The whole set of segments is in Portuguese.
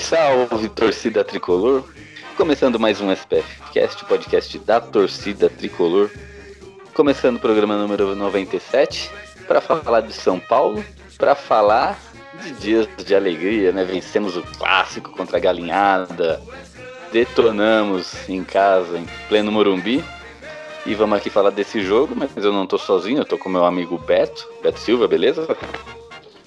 Salve, salve, torcida tricolor! Começando mais um SPF Cast, o podcast da torcida tricolor. Começando o programa número 97 para falar de São Paulo, para falar de dias de alegria, né? Vencemos o clássico contra a galinhada, detonamos em casa, em pleno Morumbi. E vamos aqui falar desse jogo, mas eu não tô sozinho, eu tô com meu amigo Beto, Beto Silva, beleza?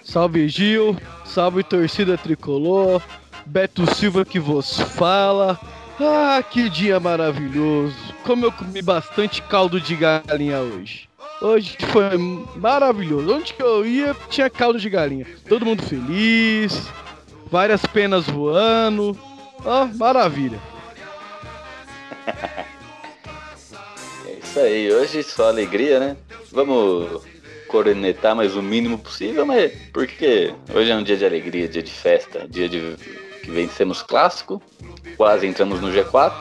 Salve Gil, salve torcida tricolor, Beto Silva que vos fala. Ah, que dia maravilhoso! Como eu comi bastante caldo de galinha hoje. Hoje foi maravilhoso. Onde que eu ia, tinha caldo de galinha. Todo mundo feliz, várias penas voando. Oh, maravilha. É isso aí, hoje só alegria, né? Vamos cornetar mais o mínimo possível, mas porque hoje é um dia de alegria, dia de festa, dia de que vencemos clássico, quase entramos no G4.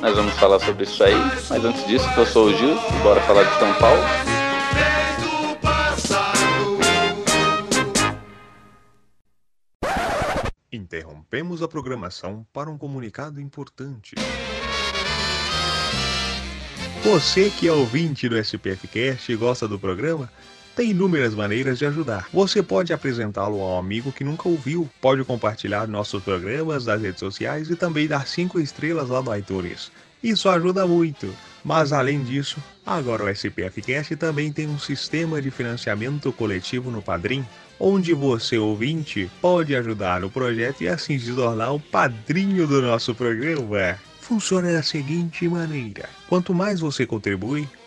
Nós vamos falar sobre isso aí, mas antes disso, eu sou o Gil, bora falar de São Paulo. Interrompemos a programação para um comunicado importante. Você que é ouvinte do SPFcast e gosta do programa, tem inúmeras maneiras de ajudar. Você pode apresentá-lo a um amigo que nunca ouviu, pode compartilhar nossos programas nas redes sociais e também dar 5 estrelas lá no iTunes. Isso ajuda muito. Mas além disso, agora o SPFcast também tem um sistema de financiamento coletivo no Padrim, onde você, ouvinte, pode ajudar o projeto e assim se tornar o padrinho do nosso programa. Funciona da seguinte maneira: quanto mais você contribui,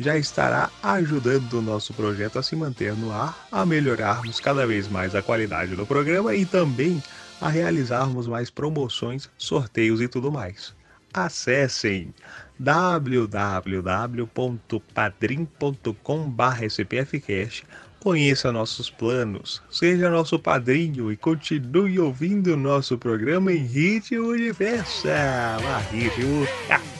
já estará ajudando o nosso projeto a se manter no ar, a melhorarmos cada vez mais a qualidade do programa e também a realizarmos mais promoções, sorteios e tudo mais. Acessem www.padrim.com.br Conheça nossos planos, seja nosso padrinho e continue ouvindo nosso programa em ritmo de. Ah, ritmo.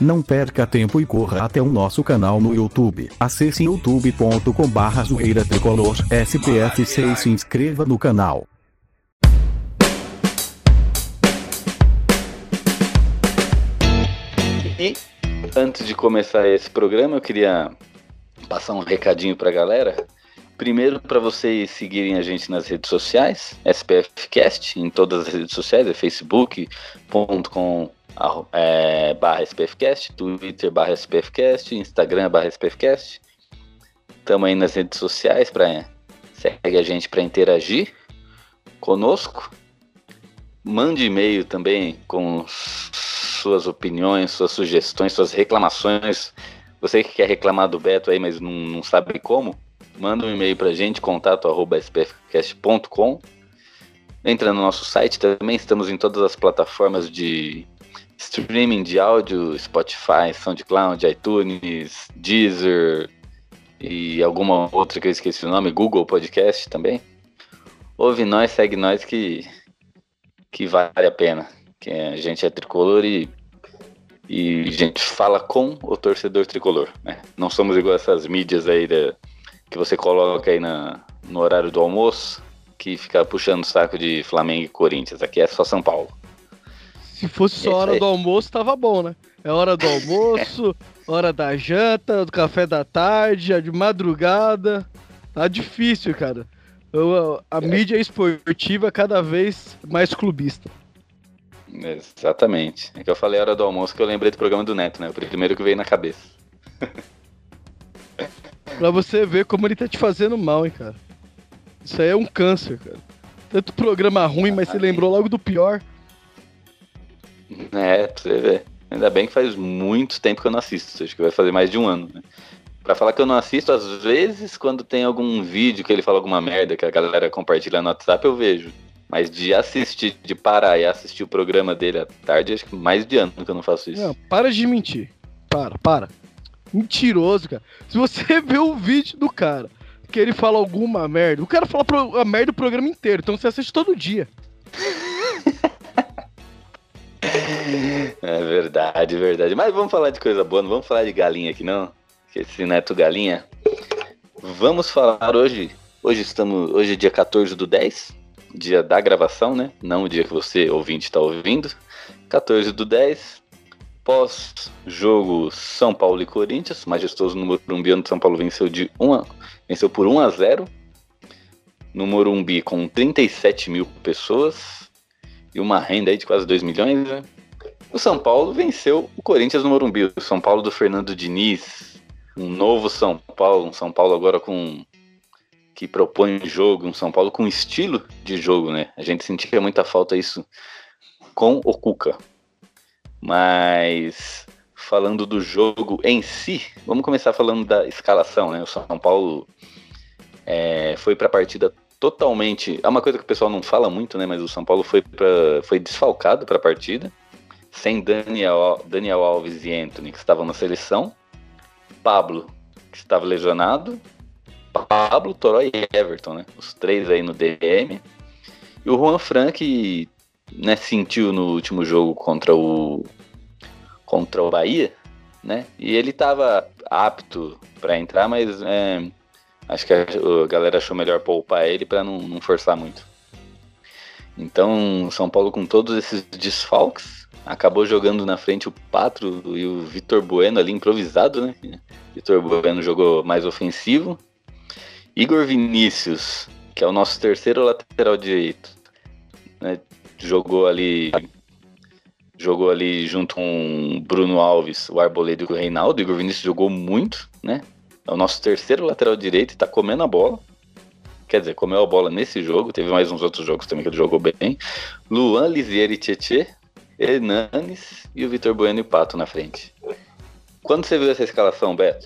Não perca tempo e corra até o nosso canal no YouTube. Acesse youtube.com barra zoeira tricolor SPFC e se inscreva no canal. E antes de começar esse programa, eu queria passar um recadinho pra galera. Primeiro, para vocês seguirem a gente nas redes sociais, SPFcast, em todas as redes sociais, é facebook.com é, barra SPFcast, Twitter barra SPFcast, Instagram barra SPFcast. Estamos aí nas redes sociais para segue a gente para interagir conosco. Mande e-mail também com suas opiniões, suas sugestões, suas reclamações. Você que quer reclamar do Beto aí, mas não, não sabe como, manda um e-mail pra gente, contato arroba spfcast.com. Entra no nosso site também, estamos em todas as plataformas de streaming de áudio, Spotify, SoundCloud, iTunes, Deezer e alguma outra que eu esqueci o nome, Google Podcast também. Ouve nós, segue nós que, que vale a pena. Que a gente é tricolor e E, gente, fala com o torcedor tricolor, né? Não somos igual essas mídias aí que você coloca aí na, no horário do almoço, que fica puxando o saco de Flamengo e Corinthians. Aqui é só São Paulo. Se fosse só hora do almoço, tava bom, né? É hora do almoço, hora da janta, do café da tarde, a de madrugada. Tá difícil, cara. A mídia esportiva cada vez mais clubista. Exatamente. É que eu falei hora do almoço que eu lembrei do programa do Neto, né? O primeiro que veio na cabeça. pra você ver como ele tá te fazendo mal, hein, cara. Isso aí é um câncer, cara. Tanto programa ruim, mas você lembrou logo do pior. É, pra você ver. Ainda bem que faz muito tempo que eu não assisto. Acho que vai fazer mais de um ano, né? Pra falar que eu não assisto, às vezes, quando tem algum vídeo que ele fala alguma merda que a galera compartilha no WhatsApp, eu vejo. Mas de assistir, de parar e assistir o programa dele à tarde, acho que mais de ano que eu não faço isso. Não, para de mentir. Para, para. Mentiroso, cara. Se você vê o vídeo do cara que ele fala alguma merda, o cara fala a merda o programa inteiro, então você assiste todo dia. É verdade, verdade. Mas vamos falar de coisa boa, não vamos falar de galinha aqui não. Que esse neto galinha. Vamos falar hoje. Hoje estamos. Hoje é dia 14 do 10. Dia da gravação, né? Não o dia que você, ouvinte, está ouvindo. 14 do 10. Pós-jogo São Paulo e Corinthians. Majestoso no Morumbi, onde São Paulo venceu, de 1 a, venceu por 1 a 0. No Morumbi, com 37 mil pessoas. E uma renda aí de quase 2 milhões, né? O São Paulo venceu o Corinthians no Morumbi. O São Paulo do Fernando Diniz. Um novo São Paulo. Um São Paulo agora com. que propõe jogo. Um São Paulo com estilo de jogo, né? A gente sentia muita falta isso com o Cuca. Mas. Falando do jogo em si, vamos começar falando da escalação, né? O São Paulo é, foi para a partida totalmente. É uma coisa que o pessoal não fala muito, né? Mas o São Paulo foi, pra, foi desfalcado para a partida sem Daniel, Daniel Alves e Anthony, que estavam na seleção, Pablo, que estava lesionado, Pablo, Toró e Everton, né? Os três aí no DM. E o Juan Frank, né, sentiu no último jogo contra o contra o Bahia, né? E ele estava apto para entrar, mas é, acho que a, a, galera achou melhor poupar ele para não, não forçar muito. Então, São Paulo com todos esses desfalques, acabou jogando na frente o Patro e o Vitor Bueno ali improvisado, né? Vitor Bueno jogou mais ofensivo. Igor Vinícius, que é o nosso terceiro lateral direito, né? jogou ali jogou ali junto com Bruno Alves, o Arboleda e o Reinaldo. Igor Vinícius jogou muito, né? É o nosso terceiro lateral direito e tá comendo a bola. Quer dizer, comeu a bola nesse jogo. Teve mais uns outros jogos também que ele jogou bem. Luan Lisieri Tietê, Hernanes e o Vitor Bueno e o Pato na frente. Quando você viu essa escalação, Beto,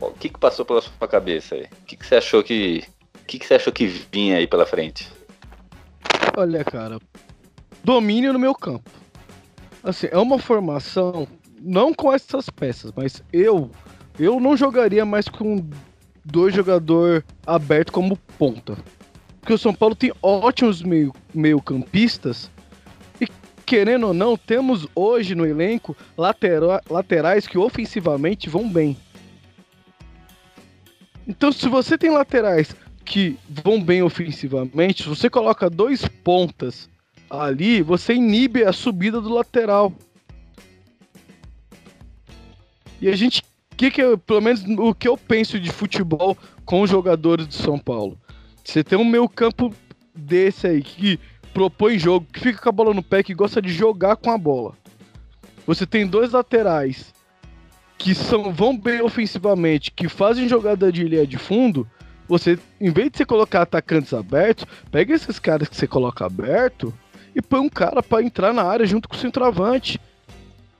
o que, que passou pela sua cabeça aí? O que, que você achou que. O que, que você achou que vinha aí pela frente? Olha, cara, domínio no meu campo. Assim, é uma formação, não com essas peças, mas eu eu não jogaria mais com dois jogadores abertos como ponta. Porque o São Paulo tem ótimos meio, meio campistas querendo ou não, temos hoje no elenco latera laterais que ofensivamente vão bem. Então, se você tem laterais que vão bem ofensivamente, se você coloca dois pontas ali, você inibe a subida do lateral. E a gente, que que eu, pelo menos o que eu penso de futebol com os jogadores do São Paulo, você tem um meio campo desse aí que propõe jogo, que fica com a bola no pé, que gosta de jogar com a bola. Você tem dois laterais que são, vão bem ofensivamente, que fazem jogada de linha de fundo. Você, em vez de você colocar atacantes abertos, pega esses caras que você coloca aberto e põe um cara para entrar na área junto com o centroavante.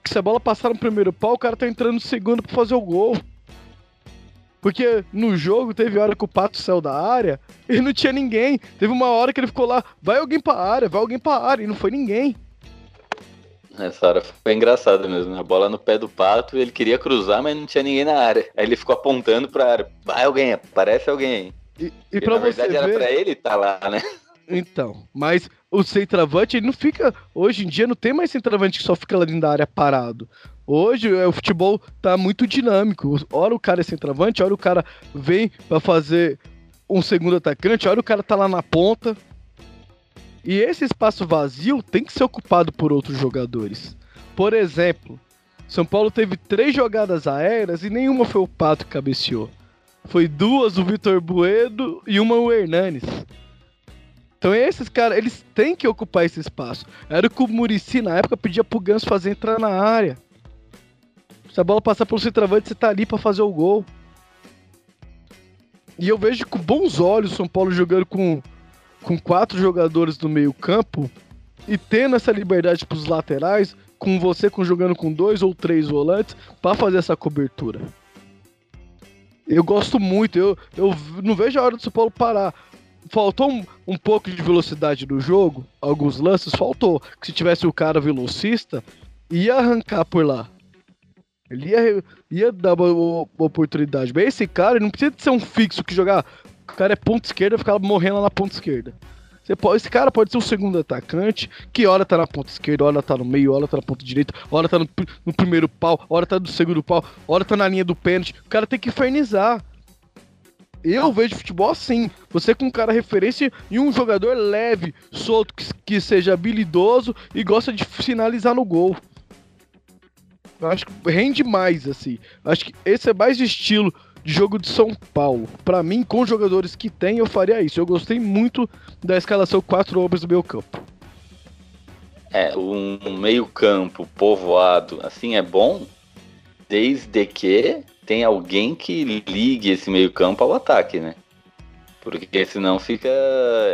Que se a bola passar no primeiro pau, o cara tá entrando no segundo para fazer o gol. Porque no jogo teve hora que o Pato saiu da área e não tinha ninguém. Teve uma hora que ele ficou lá, vai alguém pra área, vai alguém pra área, e não foi ninguém. Essa hora foi engraçado mesmo, né? A bola no pé do Pato, ele queria cruzar, mas não tinha ninguém na área. Aí ele ficou apontando pra área, vai alguém, aparece alguém. E, e pra na verdade era pra ele estar tá lá, né? Então, mas o centroavante, ele não fica. Hoje em dia não tem mais centroavante que só fica lá dentro da área parado. Hoje é, o futebol tá muito dinâmico. Ora o cara é centroavante, ora o cara vem para fazer um segundo atacante, ora o cara tá lá na ponta. E esse espaço vazio tem que ser ocupado por outros jogadores. Por exemplo, São Paulo teve três jogadas aéreas e nenhuma foi o Pato que cabeceou. Foi duas o Vitor Bueno e uma o Hernanes. Então esses caras, eles têm que ocupar esse espaço. Era o que o Murici na época pedia pro Ganso fazer entrar na área. Se a bola passar pelo centroavante, você tá ali para fazer o gol. E eu vejo com bons olhos o São Paulo jogando com, com quatro jogadores no meio campo e tendo essa liberdade pros laterais, com você com, jogando com dois ou três volantes, para fazer essa cobertura. Eu gosto muito, eu, eu não vejo a hora do São Paulo parar. Faltou um, um pouco de velocidade no jogo, alguns lances faltou. Que se tivesse o cara velocista, ia arrancar por lá. Ele ia, ia dar uma, uma oportunidade. Mas esse cara não precisa ser um fixo que jogar. O cara é ponta esquerda e ficar morrendo lá na ponta esquerda. Você pode, esse cara pode ser um segundo atacante, que hora tá na ponta esquerda, hora tá no meio, hora tá na ponta direita, hora tá no, no primeiro pau, hora tá no segundo pau, hora tá na linha do pênalti. O cara tem que infernizar. Eu vejo futebol assim. Você com um cara referência e um jogador leve, solto, que, que seja habilidoso e gosta de finalizar no gol. Eu acho que rende mais, assim. Acho que esse é mais estilo de jogo de São Paulo. Para mim, com os jogadores que tem, eu faria isso. Eu gostei muito da escalação quatro homens do meu campo. É, um meio-campo povoado assim é bom, desde que tem alguém que ligue esse meio-campo ao ataque, né? Porque senão fica.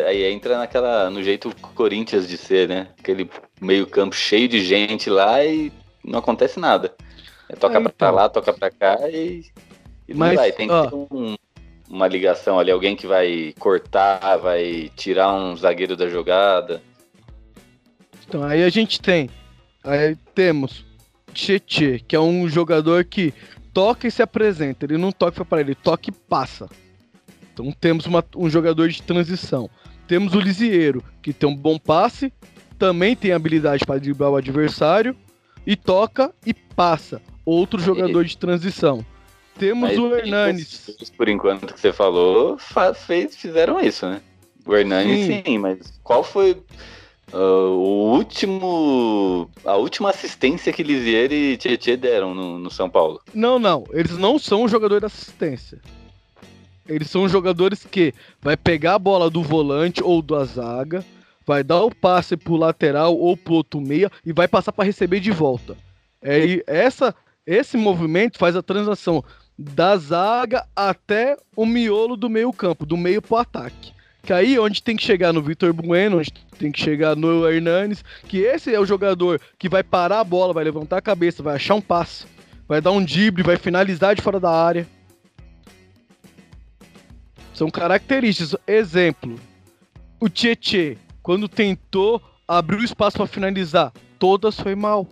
Aí entra naquela. no jeito Corinthians de ser, né? Aquele meio-campo cheio de gente lá e não acontece nada. É, toca é, então. pra lá, toca pra cá e e Mas, vai, tem que ter um, uma ligação ali, alguém que vai cortar, vai tirar um zagueiro da jogada. Então aí a gente tem, aí temos Tietê, que é um jogador que toca e se apresenta, ele não toca para ele, toca e passa. Então temos uma, um jogador de transição. Temos o Lisieiro, que tem um bom passe, também tem habilidade para driblar o adversário e toca e passa. Outro jogador de transição. Temos Mas, o Hernanes. Por enquanto que você falou, fez, fizeram isso, né? O Hernanes sim, sim mas qual foi uh, o último. a última assistência que Lisier e Tietchan deram no, no São Paulo? Não, não. Eles não são jogadores de assistência. Eles são jogadores que vai pegar a bola do volante ou da zaga, vai dar o passe pro lateral ou pro outro meia e vai passar para receber de volta. É, essa, esse movimento faz a transação da zaga até o miolo do meio campo, do meio pro ataque. Que aí onde tem que chegar no Vitor Bueno, onde tem que chegar no Hernanes, que esse é o jogador que vai parar a bola, vai levantar a cabeça, vai achar um passe, vai dar um drible, vai finalizar de fora da área. São características. Exemplo, o Tietê, quando tentou abrir o espaço para finalizar, todas foi mal.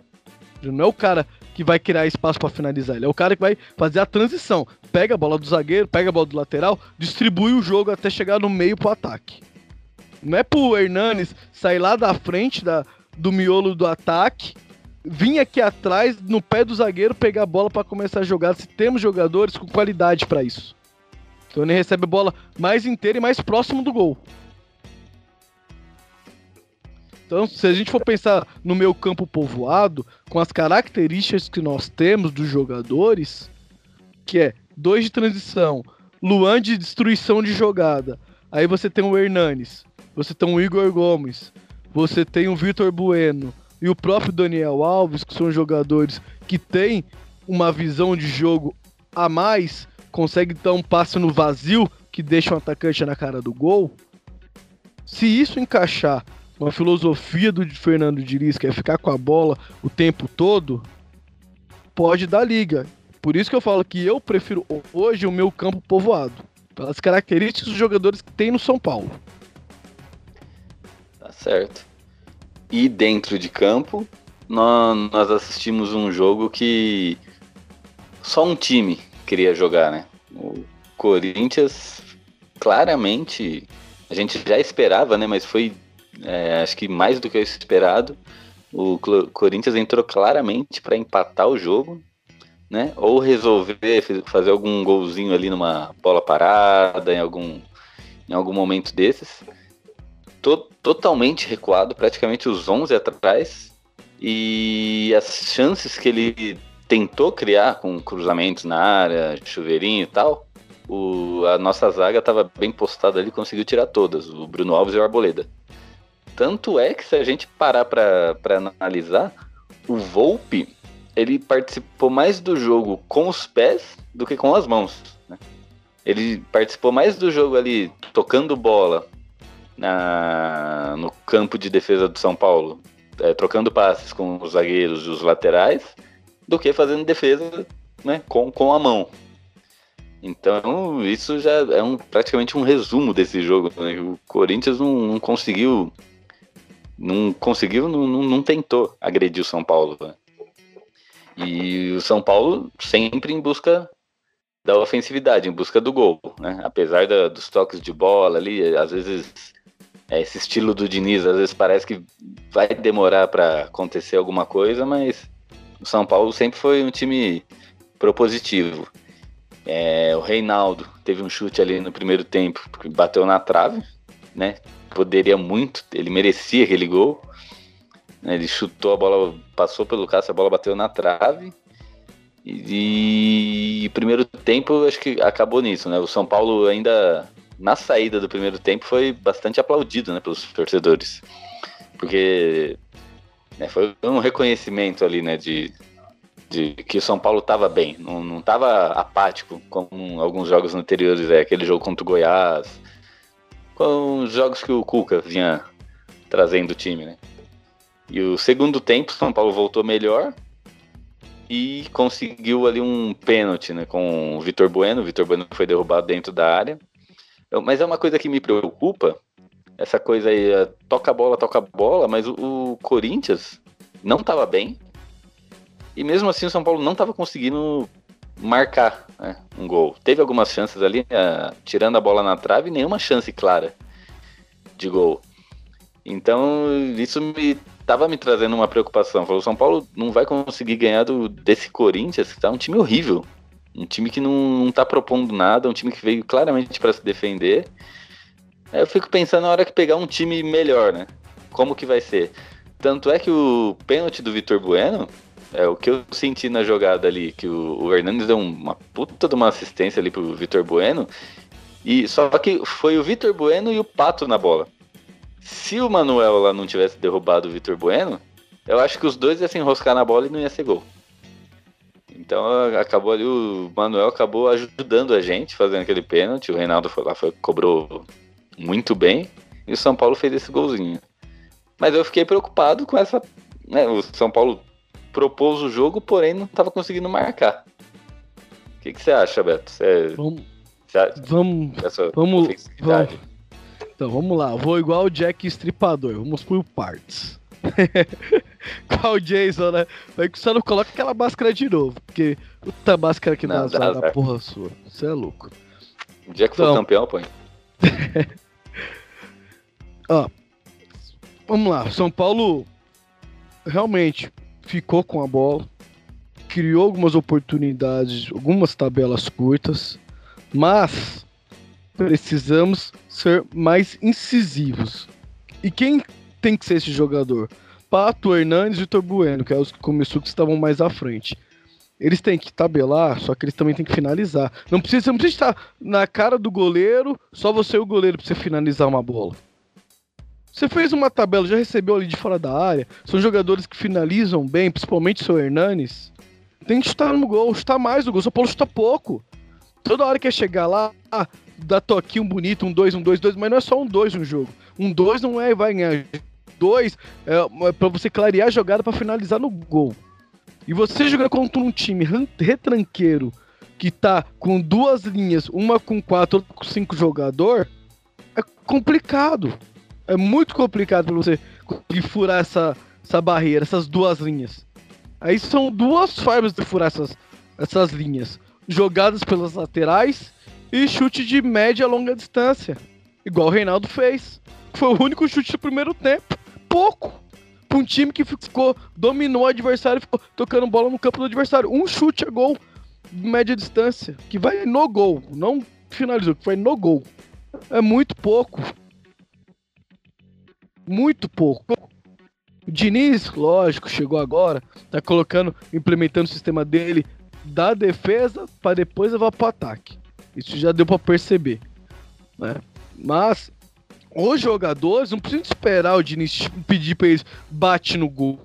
Não é o cara que vai criar espaço para finalizar. Ele é o cara que vai fazer a transição. Pega a bola do zagueiro, pega a bola do lateral, distribui o jogo até chegar no meio pro ataque. Não é pro Hernanes sair lá da frente da, do miolo do ataque, vir aqui atrás, no pé do zagueiro, pegar a bola para começar a jogar. Se temos jogadores com qualidade para isso. Então ele recebe a bola mais inteira e mais próximo do gol. Então, se a gente for pensar no meu campo povoado, com as características que nós temos dos jogadores, que é dois de transição, Luan de destruição de jogada, aí você tem o Hernanes, você tem o Igor Gomes, você tem o Vitor Bueno e o próprio Daniel Alves, que são jogadores que têm uma visão de jogo a mais, consegue dar um passe no vazio que deixa o atacante na cara do gol. Se isso encaixar uma filosofia do Fernando Diniz, que é ficar com a bola o tempo todo, pode dar liga. Por isso que eu falo que eu prefiro hoje o meu campo povoado. Pelas características dos jogadores que tem no São Paulo. Tá certo. E dentro de campo, nós, assistimos um jogo que só um time queria jogar, né? O Corinthians, claramente, a gente já esperava, né? Mas foi é, acho que mais do que esperado, O Corinthians entrou claramente para empatar o jogo, né? Ou resolver fazer algum golzinho ali numa bola parada, em algum, em algum momento desses. Tô, totalmente recuado, praticamente os 11 atrás. E as chances que ele tentou criar com cruzamentos na área, chuveirinho e tal, o, a nossa zaga estava bem postada ali, conseguiu tirar todas, o Bruno Alves e o Arboleda. Tanto é que se a gente parar para analisar, o Volpe ele participou mais do jogo com os pés do que com as mãos. Né? Ele participou mais do jogo ali tocando bola na, no campo de defesa do São Paulo, é, trocando passes com os zagueiros e os laterais, do que fazendo defesa né, com, com a mão. Então, isso já é um, praticamente um resumo desse jogo. Né? O Corinthians não, não conseguiu não conseguiu, não, não, tentou agredir o São Paulo. Né? E o São Paulo sempre em busca da ofensividade, em busca do gol, né? Apesar da, dos toques de bola ali, às vezes é, esse estilo do Diniz, às vezes parece que vai demorar para acontecer alguma coisa, mas o São Paulo sempre foi um time propositivo. É, o Reinaldo teve um chute ali no primeiro tempo, bateu na trave, né? Poderia muito, ele merecia aquele gol. Né? Ele chutou a bola, passou pelo Cássio, a bola bateu na trave. E, e primeiro tempo, acho que acabou nisso, né? O São Paulo ainda na saída do primeiro tempo foi bastante aplaudido, né, pelos torcedores, porque né, foi um reconhecimento ali, né, de, de que o São Paulo estava bem, não estava apático como alguns jogos anteriores, é aquele jogo contra o Goiás, com os jogos que o Cuca vinha trazendo o time, né? E o segundo tempo, São Paulo voltou melhor e conseguiu ali um pênalti, né, com o Vitor Bueno. O Vitor Bueno foi derrubado dentro da área. Mas é uma coisa que me preocupa, essa coisa aí, é, toca a bola, toca a bola, mas o, o Corinthians não estava bem. E mesmo assim o São Paulo não estava conseguindo marcar né, um gol. Teve algumas chances ali, uh, tirando a bola na trave, nenhuma chance clara de gol. Então isso me tava me trazendo uma preocupação. Falou, São Paulo não vai conseguir ganhar do, desse Corinthians, que tá um time horrível. Um time que não, não tá propondo nada, um time que veio claramente para se defender. Eu fico pensando na hora que pegar um time melhor, né? Como que vai ser? Tanto é que o pênalti do Vitor Bueno, é o que eu senti na jogada ali, que o, o Hernandes deu uma puta de uma assistência ali pro Vitor Bueno. E só que foi o Vitor Bueno e o Pato na bola. Se o Manuel lá não tivesse derrubado o Vitor Bueno, eu acho que os dois iam se enroscar na bola e não ia ser gol. Então acabou ali, o Manuel acabou ajudando a gente fazendo aquele pênalti. O Reinaldo foi lá, foi, cobrou muito bem. E o São Paulo fez esse golzinho. Mas eu fiquei preocupado com essa. Né, o São Paulo propôs o jogo, porém não estava conseguindo marcar. O que, que você acha, Beto? Você, vamos. Você vamos. Vamos, vamos. Então vamos lá. Vou igual o Jack Estripador. Vamos por partes. Qual o Jason, né? Mas que só não coloca aquela máscara de novo. Porque puta máscara que não, dá da porra sua. Você é louco. O que então, for campeão, põe. Ó. Vamos lá. São Paulo realmente ficou com a bola. Criou algumas oportunidades, algumas tabelas curtas. Mas precisamos ser mais incisivos. E quem tem que ser esse jogador? Pato, Hernandes e Vitor Bueno, que é os que começou que estavam mais à frente. Eles têm que tabelar, só que eles também têm que finalizar. Não precisa, não precisa estar na cara do goleiro, só você e o goleiro pra você finalizar uma bola. Você fez uma tabela, já recebeu ali de fora da área. São jogadores que finalizam bem, principalmente o seu Hernanes. Tem que chutar no gol, chutar mais no gol. São Paulo chuta pouco. Toda hora que é chegar lá, dá toquinho bonito, um 2, um 2, 2, mas não é só um 2 no jogo. Um 2 não é vai ganhar. Dois é, é para você clarear a jogada para finalizar no gol. E você jogar contra um time retranqueiro que tá com duas linhas, uma com quatro, outra com cinco jogador, é complicado. É muito complicado para você conseguir furar essa, essa barreira, essas duas linhas. Aí são duas formas de furar essas, essas linhas jogadas pelas laterais e chute de média a longa distância. Igual o Reinaldo fez. Foi o único chute do primeiro tempo. Pouco. pra um time que ficou, dominou o adversário, ficou tocando bola no campo do adversário. Um chute a gol, média distância, que vai no gol, não finalizou, que foi no gol. É muito pouco. Muito pouco. O Diniz, lógico, chegou agora, tá colocando, implementando o sistema dele da defesa para depois levar pro ataque. Isso já deu para perceber, né? Mas os jogadores não precisam esperar o Diniz pedir para eles bate no gol.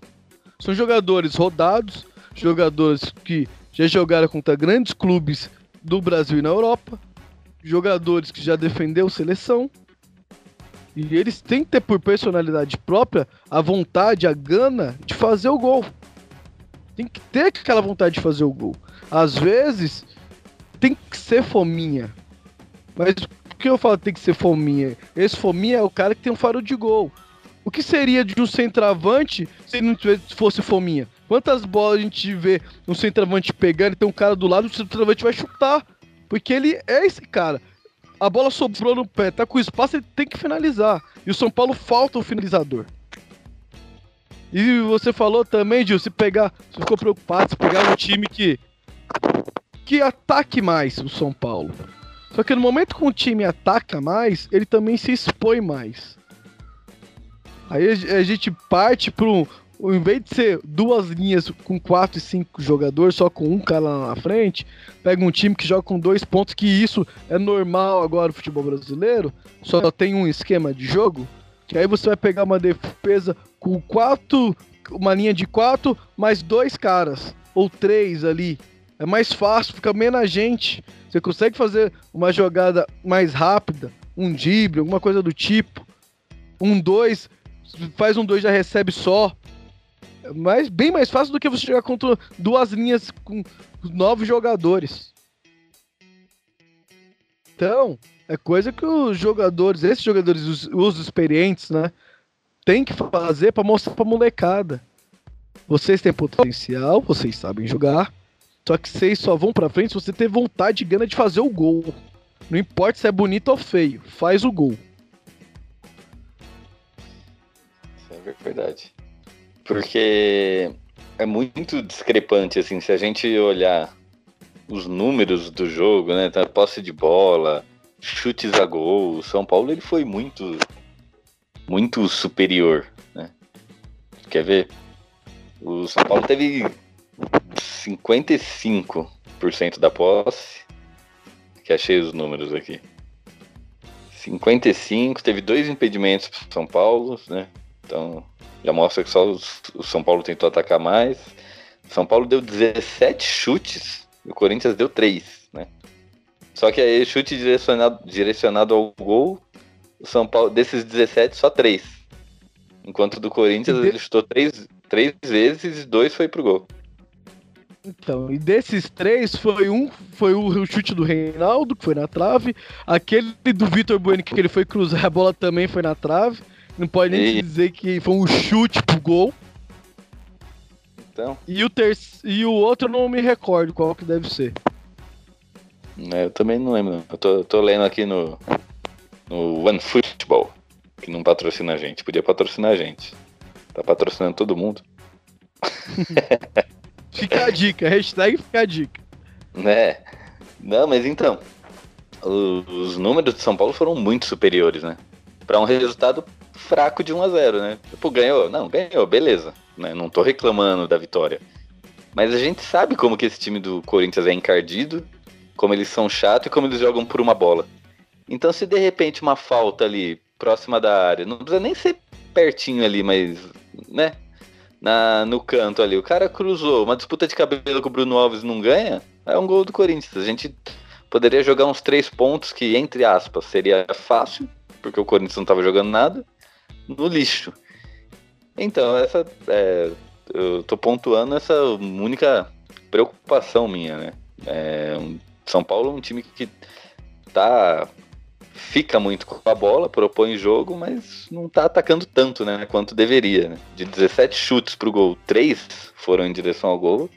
São jogadores rodados, jogadores que já jogaram contra grandes clubes do Brasil e na Europa, jogadores que já defendeu seleção. E eles têm que ter por personalidade própria a vontade, a gana de fazer o gol. Tem que ter aquela vontade de fazer o gol. Às vezes tem que ser fominha. Mas por que eu falo tem que ser fominha? Esse fominha é o cara que tem um faro de gol. O que seria de um centroavante se não fosse fominha? Quantas bolas a gente vê um centroavante pegando e tem um cara do lado, o centroavante vai chutar. Porque ele é esse cara. A bola sobrou no pé, tá com espaço, ele tem que finalizar. E o São Paulo falta um finalizador. E você falou também, Gil, se pegar. Você ficou preocupado, se pegar um time que. que ataque mais o São Paulo. Só que no momento que um time ataca mais, ele também se expõe mais. Aí a gente parte para um, em vez de ser duas linhas com quatro e cinco jogadores, só com um cara lá na frente, pega um time que joga com dois pontos, que isso é normal agora no futebol brasileiro, só tem um esquema de jogo, que aí você vai pegar uma defesa com quatro, uma linha de quatro, mais dois caras, ou três ali. É mais fácil, fica menos gente. Você consegue fazer uma jogada mais rápida, um drible, alguma coisa do tipo. Um dois, faz um dois já recebe só mas bem mais fácil do que você jogar contra duas linhas com nove jogadores. Então, é coisa que os jogadores, esses jogadores, os, os experientes, né, tem que fazer para mostrar pra molecada. Vocês têm potencial, vocês sabem jogar, só que vocês só vão pra frente se você ter vontade e gana de fazer o gol. Não importa se é bonito ou feio, faz o gol. Isso é verdade. Porque é muito discrepante, assim, se a gente olhar os números do jogo, né? Tá, posse de bola, chutes a gol. O São Paulo ele foi muito, muito superior, né? Quer ver? O São Paulo teve 55% da posse. Que achei os números aqui. 55, teve dois impedimentos para São Paulo, né? Então, já mostra que só o São Paulo tentou atacar mais. São Paulo deu 17 chutes e o Corinthians deu 3, né? Só que aí chute direcionado, direcionado ao gol, o São Paulo, desses 17, só 3. Enquanto do Corinthians de... ele chutou 3, 3 vezes e 2 foi pro gol. Então, e desses três, foi um foi o, chute do Reinaldo, que foi na trave. Aquele do Vitor Bueno, que ele foi cruzar a bola também foi na trave. Não pode nem e... dizer que foi um chute pro gol. Então. E o, ter... e o outro eu não me recordo qual que deve ser. É, eu também não lembro. Eu tô, tô lendo aqui no, no One Football, que não patrocina a gente. Podia patrocinar a gente. Tá patrocinando todo mundo. fica a dica, hashtag fica a dica. Né? Não, mas então. Os números de São Paulo foram muito superiores, né? Para um resultado fraco de 1 a 0 né? Tipo, ganhou? Não, ganhou, beleza. Né? Não tô reclamando da vitória. Mas a gente sabe como que esse time do Corinthians é encardido, como eles são chatos e como eles jogam por uma bola. Então se de repente uma falta ali, próxima da área, não precisa nem ser pertinho ali, mas, né? Na, no canto ali, o cara cruzou, uma disputa de cabelo com o Bruno Alves não ganha, é um gol do Corinthians. A gente poderia jogar uns três pontos que, entre aspas, seria fácil, porque o Corinthians não estava jogando nada no lixo. Então, essa é, eu tô pontuando essa única preocupação minha, né? É, São Paulo é um time que tá fica muito com a bola, propõe jogo, mas não tá atacando tanto, né, quanto deveria. Né? De 17 chutes pro gol, 3 foram em direção ao gol.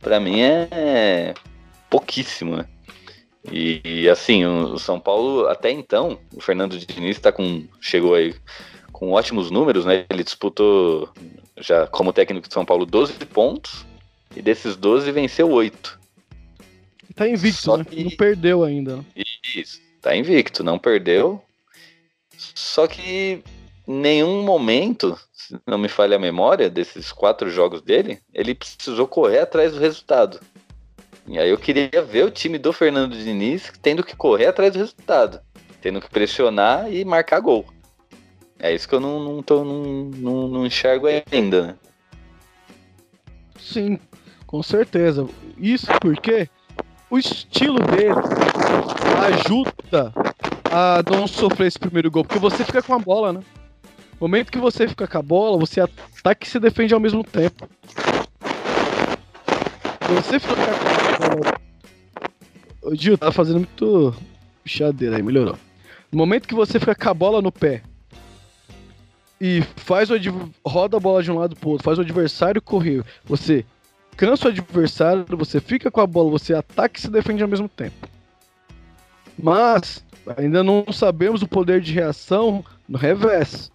Para mim é pouquíssimo, né? E, e, assim, o São Paulo até então, o Fernando Diniz tá com chegou aí com ótimos números, né? Ele disputou já como técnico de São Paulo 12 pontos e desses 12 venceu 8. Tá invicto, Só né? que- Não perdeu ainda. Isso, tá invicto, não perdeu. Só que em nenhum momento, se não me falha a memória, desses quatro jogos dele, ele precisou correr atrás do resultado. E aí eu queria ver o time do Fernando Diniz tendo que correr atrás do resultado, tendo que pressionar e marcar gol. É isso que eu não, não, tô, não, não, não enxergo ainda, né? Sim, com certeza. Isso porque o estilo dele ajuda a não sofrer esse primeiro gol, porque você fica com a bola, né? No momento que você fica com a bola, você ataca e se defende ao mesmo tempo. Você fica com a O Gil tá fazendo muito chadeira aí, melhorou. No momento que você fica com a bola no pé e faz o roda a bola de um lado pro outro, faz o adversário correr, você cansa o adversário, você fica com a bola, você ataca e se defende ao mesmo tempo. Mas ainda não sabemos o poder de reação no revés.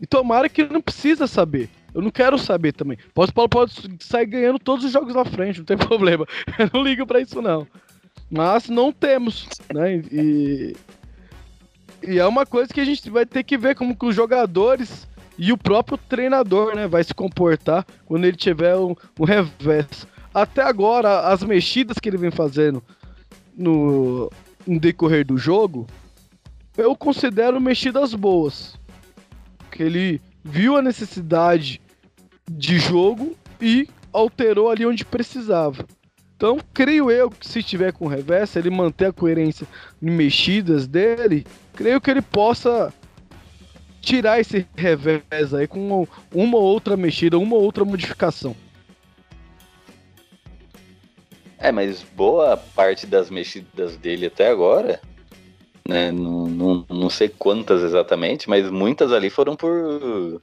E tomara que não precisa saber. Eu não quero saber também. Pode, Paulo pode sair ganhando todos os jogos na frente, não tem problema. Eu não ligo pra isso não. Mas não temos, né? E, e é uma coisa que a gente vai ter que ver como que os jogadores e o próprio treinador, né, vai se comportar quando ele tiver um, um revés. Até agora, as mexidas que ele vem fazendo no, no decorrer do jogo, eu considero mexidas boas. Que ele viu a necessidade de jogo e alterou ali onde precisava. Então, creio eu que se tiver com revés, se ele manter a coerência em mexidas dele, creio que ele possa tirar esse revés aí com uma ou outra mexida, uma ou outra modificação. É, mas boa parte das mexidas dele até agora, né? Não, não, não sei quantas exatamente, mas muitas ali foram por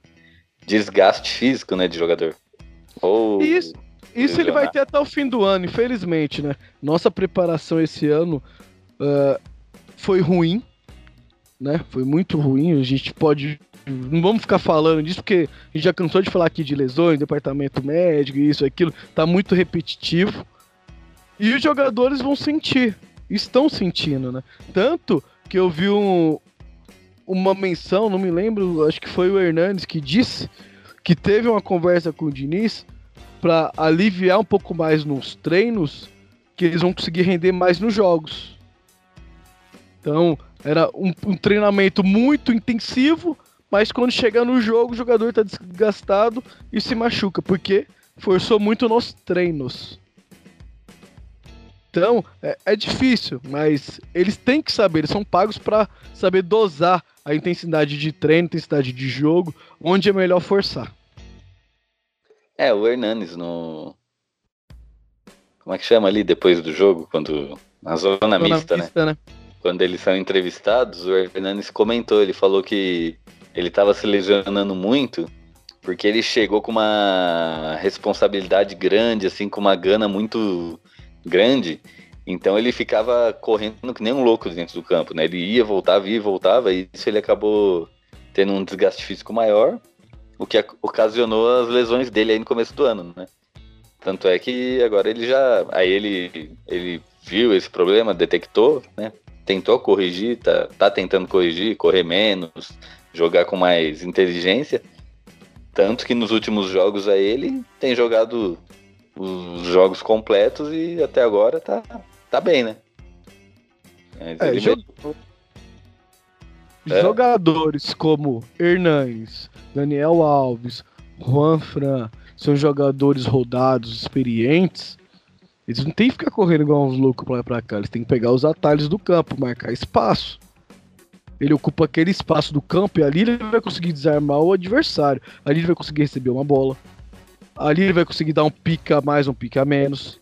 desgaste físico, né, de jogador. Ou Isso, isso ele vai ter até o fim do ano, infelizmente, né? Nossa preparação esse ano ah, foi ruim, né? Foi muito ruim. A gente pode. Não vamos ficar falando disso, porque a gente já cansou de falar aqui de lesões, departamento médico, isso, aquilo. Tá muito repetitivo. E os jogadores vão sentir. Estão sentindo, né? Tanto que eu vi um- uma menção, não me lembro, acho que foi o Hernandes que disse que teve uma conversa com o Diniz para aliviar um pouco mais nos treinos, que eles vão conseguir render mais nos jogos. Então, era um, um treinamento muito intensivo, mas quando chega no jogo, o jogador tá desgastado e se machuca, porque forçou muito nos treinos. Então, é, é difícil, mas eles têm que saber, eles são pagos para saber dosar a intensidade de treino, intensidade de jogo, onde é melhor forçar. É, o Hernanes no. Como é que chama ali depois do jogo? Quando. Na zona, Zona mista, né? mista, né? Quando eles são entrevistados, o Hernanes comentou, ele falou que ele estava se lesionando muito porque ele chegou com uma responsabilidade grande, assim, com uma gana muito grande. Então ele ficava correndo que nem um louco dentro do campo, né? Ele ia, voltava, ia voltava, e isso ele acabou tendo um desgaste físico maior, o que ocasionou as lesões dele aí no começo do ano, né? Tanto é que agora ele já. Aí ele, ele viu esse problema, detectou, né? Tentou corrigir, tá, tá tentando corrigir, correr menos, jogar com mais inteligência. Tanto que nos últimos jogos aí ele tem jogado os jogos completos e até agora tá, tá bem, né? Mas É, ele jo- mesmo- É. Jogadores como Hernanes, Daniel Alves, Juan Fran, são jogadores rodados, experientes. Eles não tem que ficar correndo igual uns loucos pra lá pra cá. Eles têm que pegar os atalhos do campo, marcar espaço. Ele ocupa aquele espaço do campo e ali ele vai conseguir desarmar o adversário. Ali ele vai conseguir receber uma bola. Ali ele vai conseguir dar um pique a mais, um pique a menos.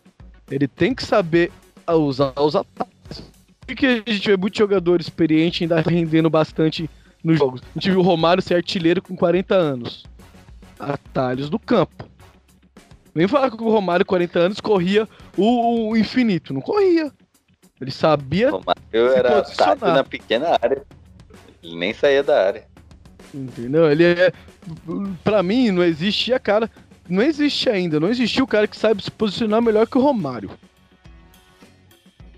Ele tem que saber usar os atalhos. Por que a gente vê muito jogador experiente ainda rendendo bastante nos jogos? A gente viu o Romário ser artilheiro com 40 anos. Atalhos do campo. Vem falar que o Romário, 40 anos, corria o, o infinito. Não corria. Ele sabia. O Romário era tátil na pequena área. Ele nem saía da área. Entendeu? Ele é. Pra mim, não existe a cara. Não existe ainda, não existiu o cara que sabe se posicionar melhor que o Romário.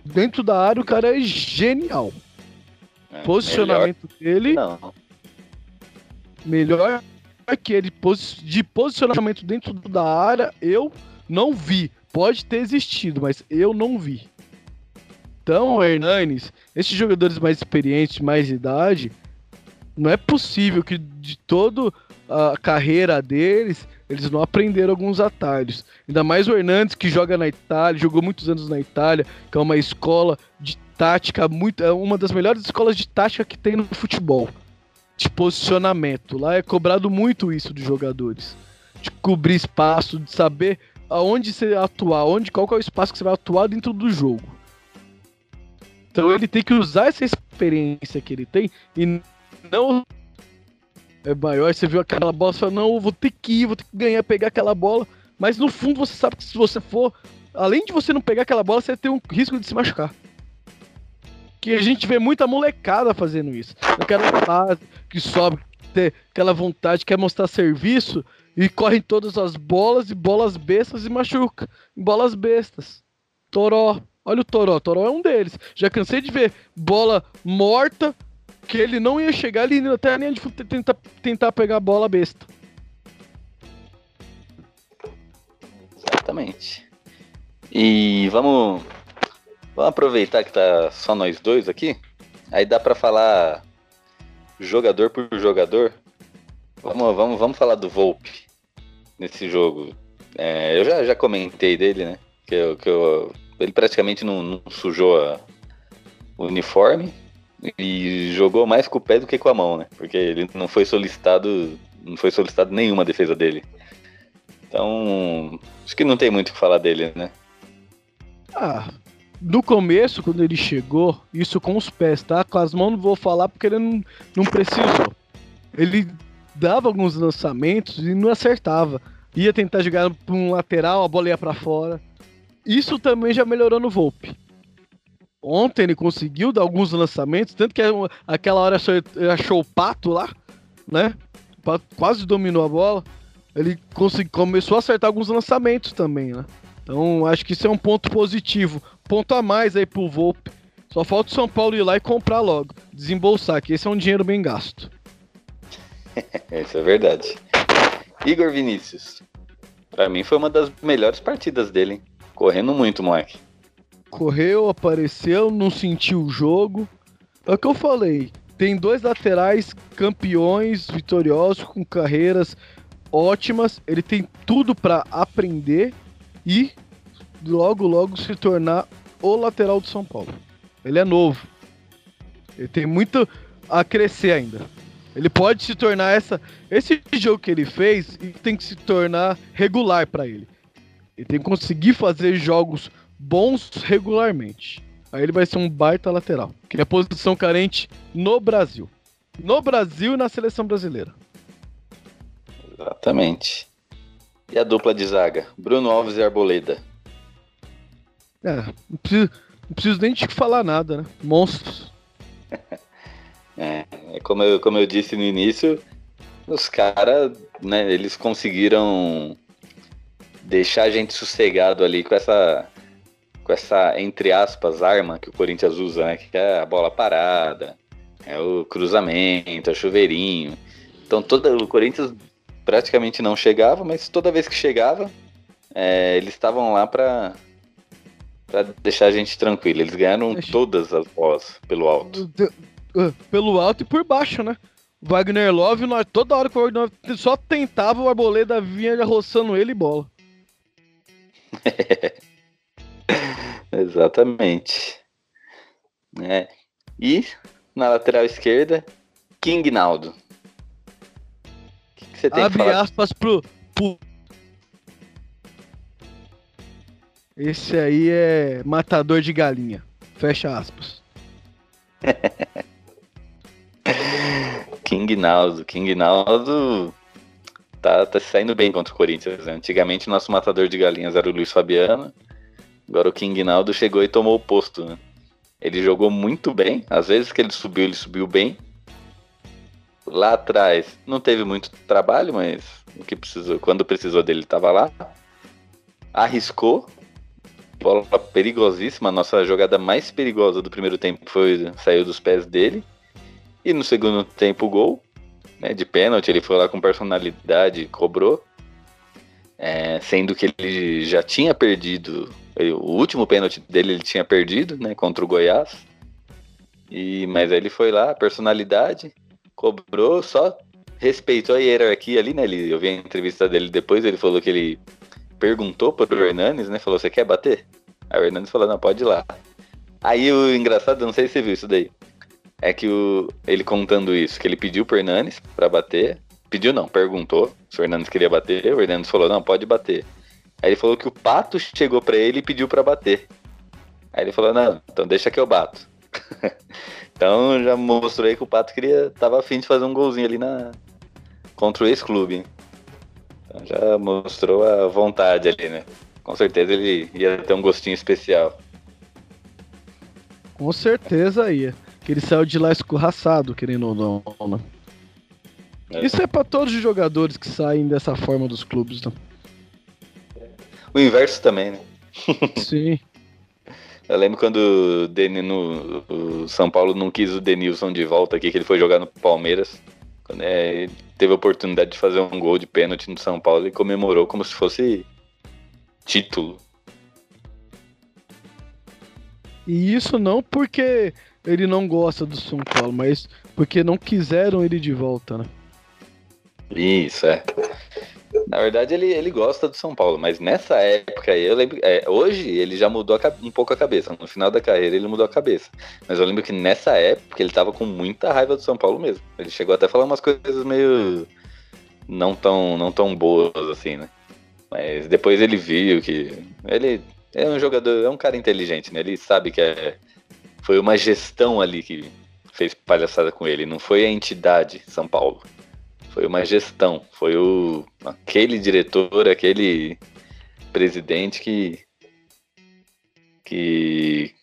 Dentro da área, o cara é genial. É, Posicionamento dele, melhor- Não. melhor que ele de posicionamento dentro da área, eu não vi. Pode ter existido, mas eu não vi. Então, Hernanes, esses jogadores mais experientes, mais idade, não é possível que de toda a carreira deles, eles não aprenderam alguns atalhos. Ainda mais o Hernandes, que joga na Itália, jogou muitos anos na Itália, que é uma escola de tática, muito, é uma das melhores escolas de tática que tem no futebol. De posicionamento. Lá é cobrado muito isso dos jogadores. De cobrir espaço, de saber aonde você atuar, onde, qual é o espaço que você vai atuar dentro do jogo. Então ele tem que usar essa experiência que ele tem e não é maior. Você viu aquela bola, você fala, não, eu vou ter que ir, vou ter que ganhar, pegar aquela bola. Mas no fundo você sabe que se você for, além de você não pegar aquela bola, você tem um risco de se machucar. Que a gente vê muita molecada fazendo isso. Naquela fase que sobe, ter aquela vontade, quer mostrar serviço e corre em todas as bolas e bolas bestas e machuca. Bolas bestas. Toró. Olha o Toró. Toró é um deles. Já cansei de ver bola morta que ele não ia chegar ali até a linha de tentar, tentar pegar a bola besta. Exatamente. E vamos, vamos aproveitar que tá só nós dois aqui. Aí dá pra falar jogador por jogador. Vamos, vamos, vamos falar do Volpe nesse jogo. É, eu já, já comentei dele, né? Que, eu, que eu, ele praticamente não, não sujou a- o uniforme e jogou mais com o pé do que com a mão, né? Porque ele não foi solicitado, não foi solicitado nenhuma defesa dele. Então, acho que não tem muito o que falar dele, né? Ah, no começo, quando ele chegou, isso com os pés, tá? Com as mãos não vou falar porque ele não, não precisou. Ele dava alguns lançamentos e não acertava. Ia tentar jogar pra um lateral, a bola ia pra fora. Isso também já melhorou no Volpe. Ontem ele conseguiu dar alguns lançamentos, tanto que aquela hora achou, achou o pato lá, né? O pato quase dominou a bola. Ele consegui, começou a acertar alguns lançamentos também, né? Então acho que isso é um ponto positivo. Ponto a mais aí pro Volpe. Só falta o São Paulo ir lá e comprar logo. Desembolsar, que esse é um dinheiro bem gasto. Isso é verdade. Igor Vinícius. Pra mim foi uma das melhores partidas dele, hein? Correndo muito, moleque. Correu, apareceu, não sentiu o jogo. É o que eu falei. Tem dois laterais campeões, vitoriosos, com carreiras ótimas. Ele tem tudo pra aprender e logo, logo se tornar o lateral do São Paulo. Ele é novo. Ele tem muito a crescer ainda. Ele pode se tornar essa. Esse jogo que ele fez tem que se tornar regular pra ele. Ele tem que conseguir fazer jogos bons regularmente. Aí ele vai ser um baita lateral. Que é a posição carente no Brasil. No Brasil e na seleção brasileira. Exatamente. E a dupla de zaga? Bruno Alves e Arboleda. É, não preciso, não preciso nem te falar nada, né? Monstros. É, é como, eu, como eu disse no início, os caras, né, eles conseguiram deixar a gente sossegado ali com essa, com essa, entre aspas, arma que o Corinthians usa, né? Que é a bola parada, é o cruzamento, é o chuveirinho. Então toda, o Corinthians praticamente não chegava, mas toda vez que chegava, é, eles estavam lá pra, pra deixar a gente tranquilo. Eles ganharam todas as bolas pelo alto. Uh, Pelo alto e por baixo, né? Wagner Love, nós, toda hora que o Wagner Love só tentava, o Arboleda vinha roçando ele e bola. Exatamente. É. E na lateral esquerda, King Naldo. Que, que você tem Abre aspas pro, pro. Esse aí é matador de galinha. Fecha aspas. King Naldo. King Naldo tá, tá se saindo bem contra o Corinthians. né? Antigamente nosso matador de galinhas era o Luiz Fabiano. Agora o King Naldo chegou e tomou o posto, né? Ele jogou muito bem. Às vezes que ele subiu, ele subiu bem. lá atrás não teve muito trabalho, mas o que precisou, quando precisou dele estava lá. Arriscou. Bola perigosíssima. A nossa jogada mais perigosa do primeiro tempo foi saiu dos pés dele. E no segundo tempo, gol. Né, de pênalti, ele foi lá com personalidade, cobrou. É, sendo que ele já tinha perdido. O último pênalti dele ele tinha perdido, né? Contra o Goiás. E, mas aí ele foi lá, personalidade, cobrou, só respeitou a hierarquia ali, né? Ele, eu vi a entrevista dele depois, ele falou que ele perguntou pro Hernanes, né? Falou, você quer bater? Aí o Hernanes falou, não, pode ir lá. Aí o engraçado, não sei se você viu isso daí, é que o, ele contando isso, que ele pediu pro Hernanes pra bater, pediu não, perguntou se o Hernandes queria bater, o Hernandes falou, não, pode bater. Aí ele falou que o Pato chegou para ele e pediu para bater. Aí ele falou, não, então deixa que eu bato. então já mostrou aí que o Pato queria, tava afim de fazer um golzinho ali na contra o ex-clube. Então já mostrou a vontade ali, né? Com certeza ele ia ter um gostinho especial. Com certeza ia. Que ele saiu de lá escorraçado, querendo ou não. Né? É. Isso é para todos os jogadores que saem dessa forma dos clubes, né? O inverso também, né? Sim. Eu lembro quando o, Deni, no, o São Paulo não quis o Denilson de volta aqui, que ele foi jogar no Palmeiras. Quando é, teve a oportunidade de fazer um gol de pênalti no São Paulo e comemorou como se fosse título. E isso não porque ele não gosta do São Paulo, mas porque não quiseram ele de volta, né? Isso, é. Na verdade, ele, ele gosta do São Paulo, mas nessa época eu lembro. É, hoje ele já mudou a, um pouco a cabeça. No final da carreira ele mudou a cabeça. Mas eu lembro que nessa época ele tava com muita raiva do São Paulo mesmo. Ele chegou até a falar umas coisas meio. não tão, não tão boas assim, né? Mas depois ele viu que. Ele é um jogador, é um cara inteligente, né? Ele sabe que é, foi uma gestão ali que fez palhaçada com ele, não foi a entidade São Paulo. Foi uma gestão, foi o aquele diretor, aquele presidente que que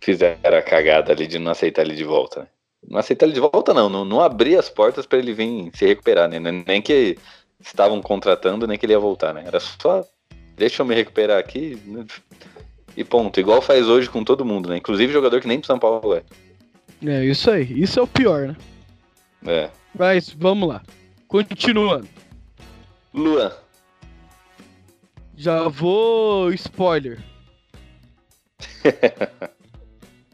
fizeram a cagada ali de não aceitar ele de volta. Né? Não aceitar ele de volta não, não, não abrir as portas para ele vir se recuperar, né? Nem que estavam contratando, nem que ele ia voltar, né? Era só deixa eu me recuperar aqui né? e ponto. Igual faz hoje com todo mundo, né? Inclusive jogador que nem pro São Paulo é. É, isso aí. Isso é o pior, né? É. Mas vamos lá. Continuando. Luan. Já vou. Spoiler.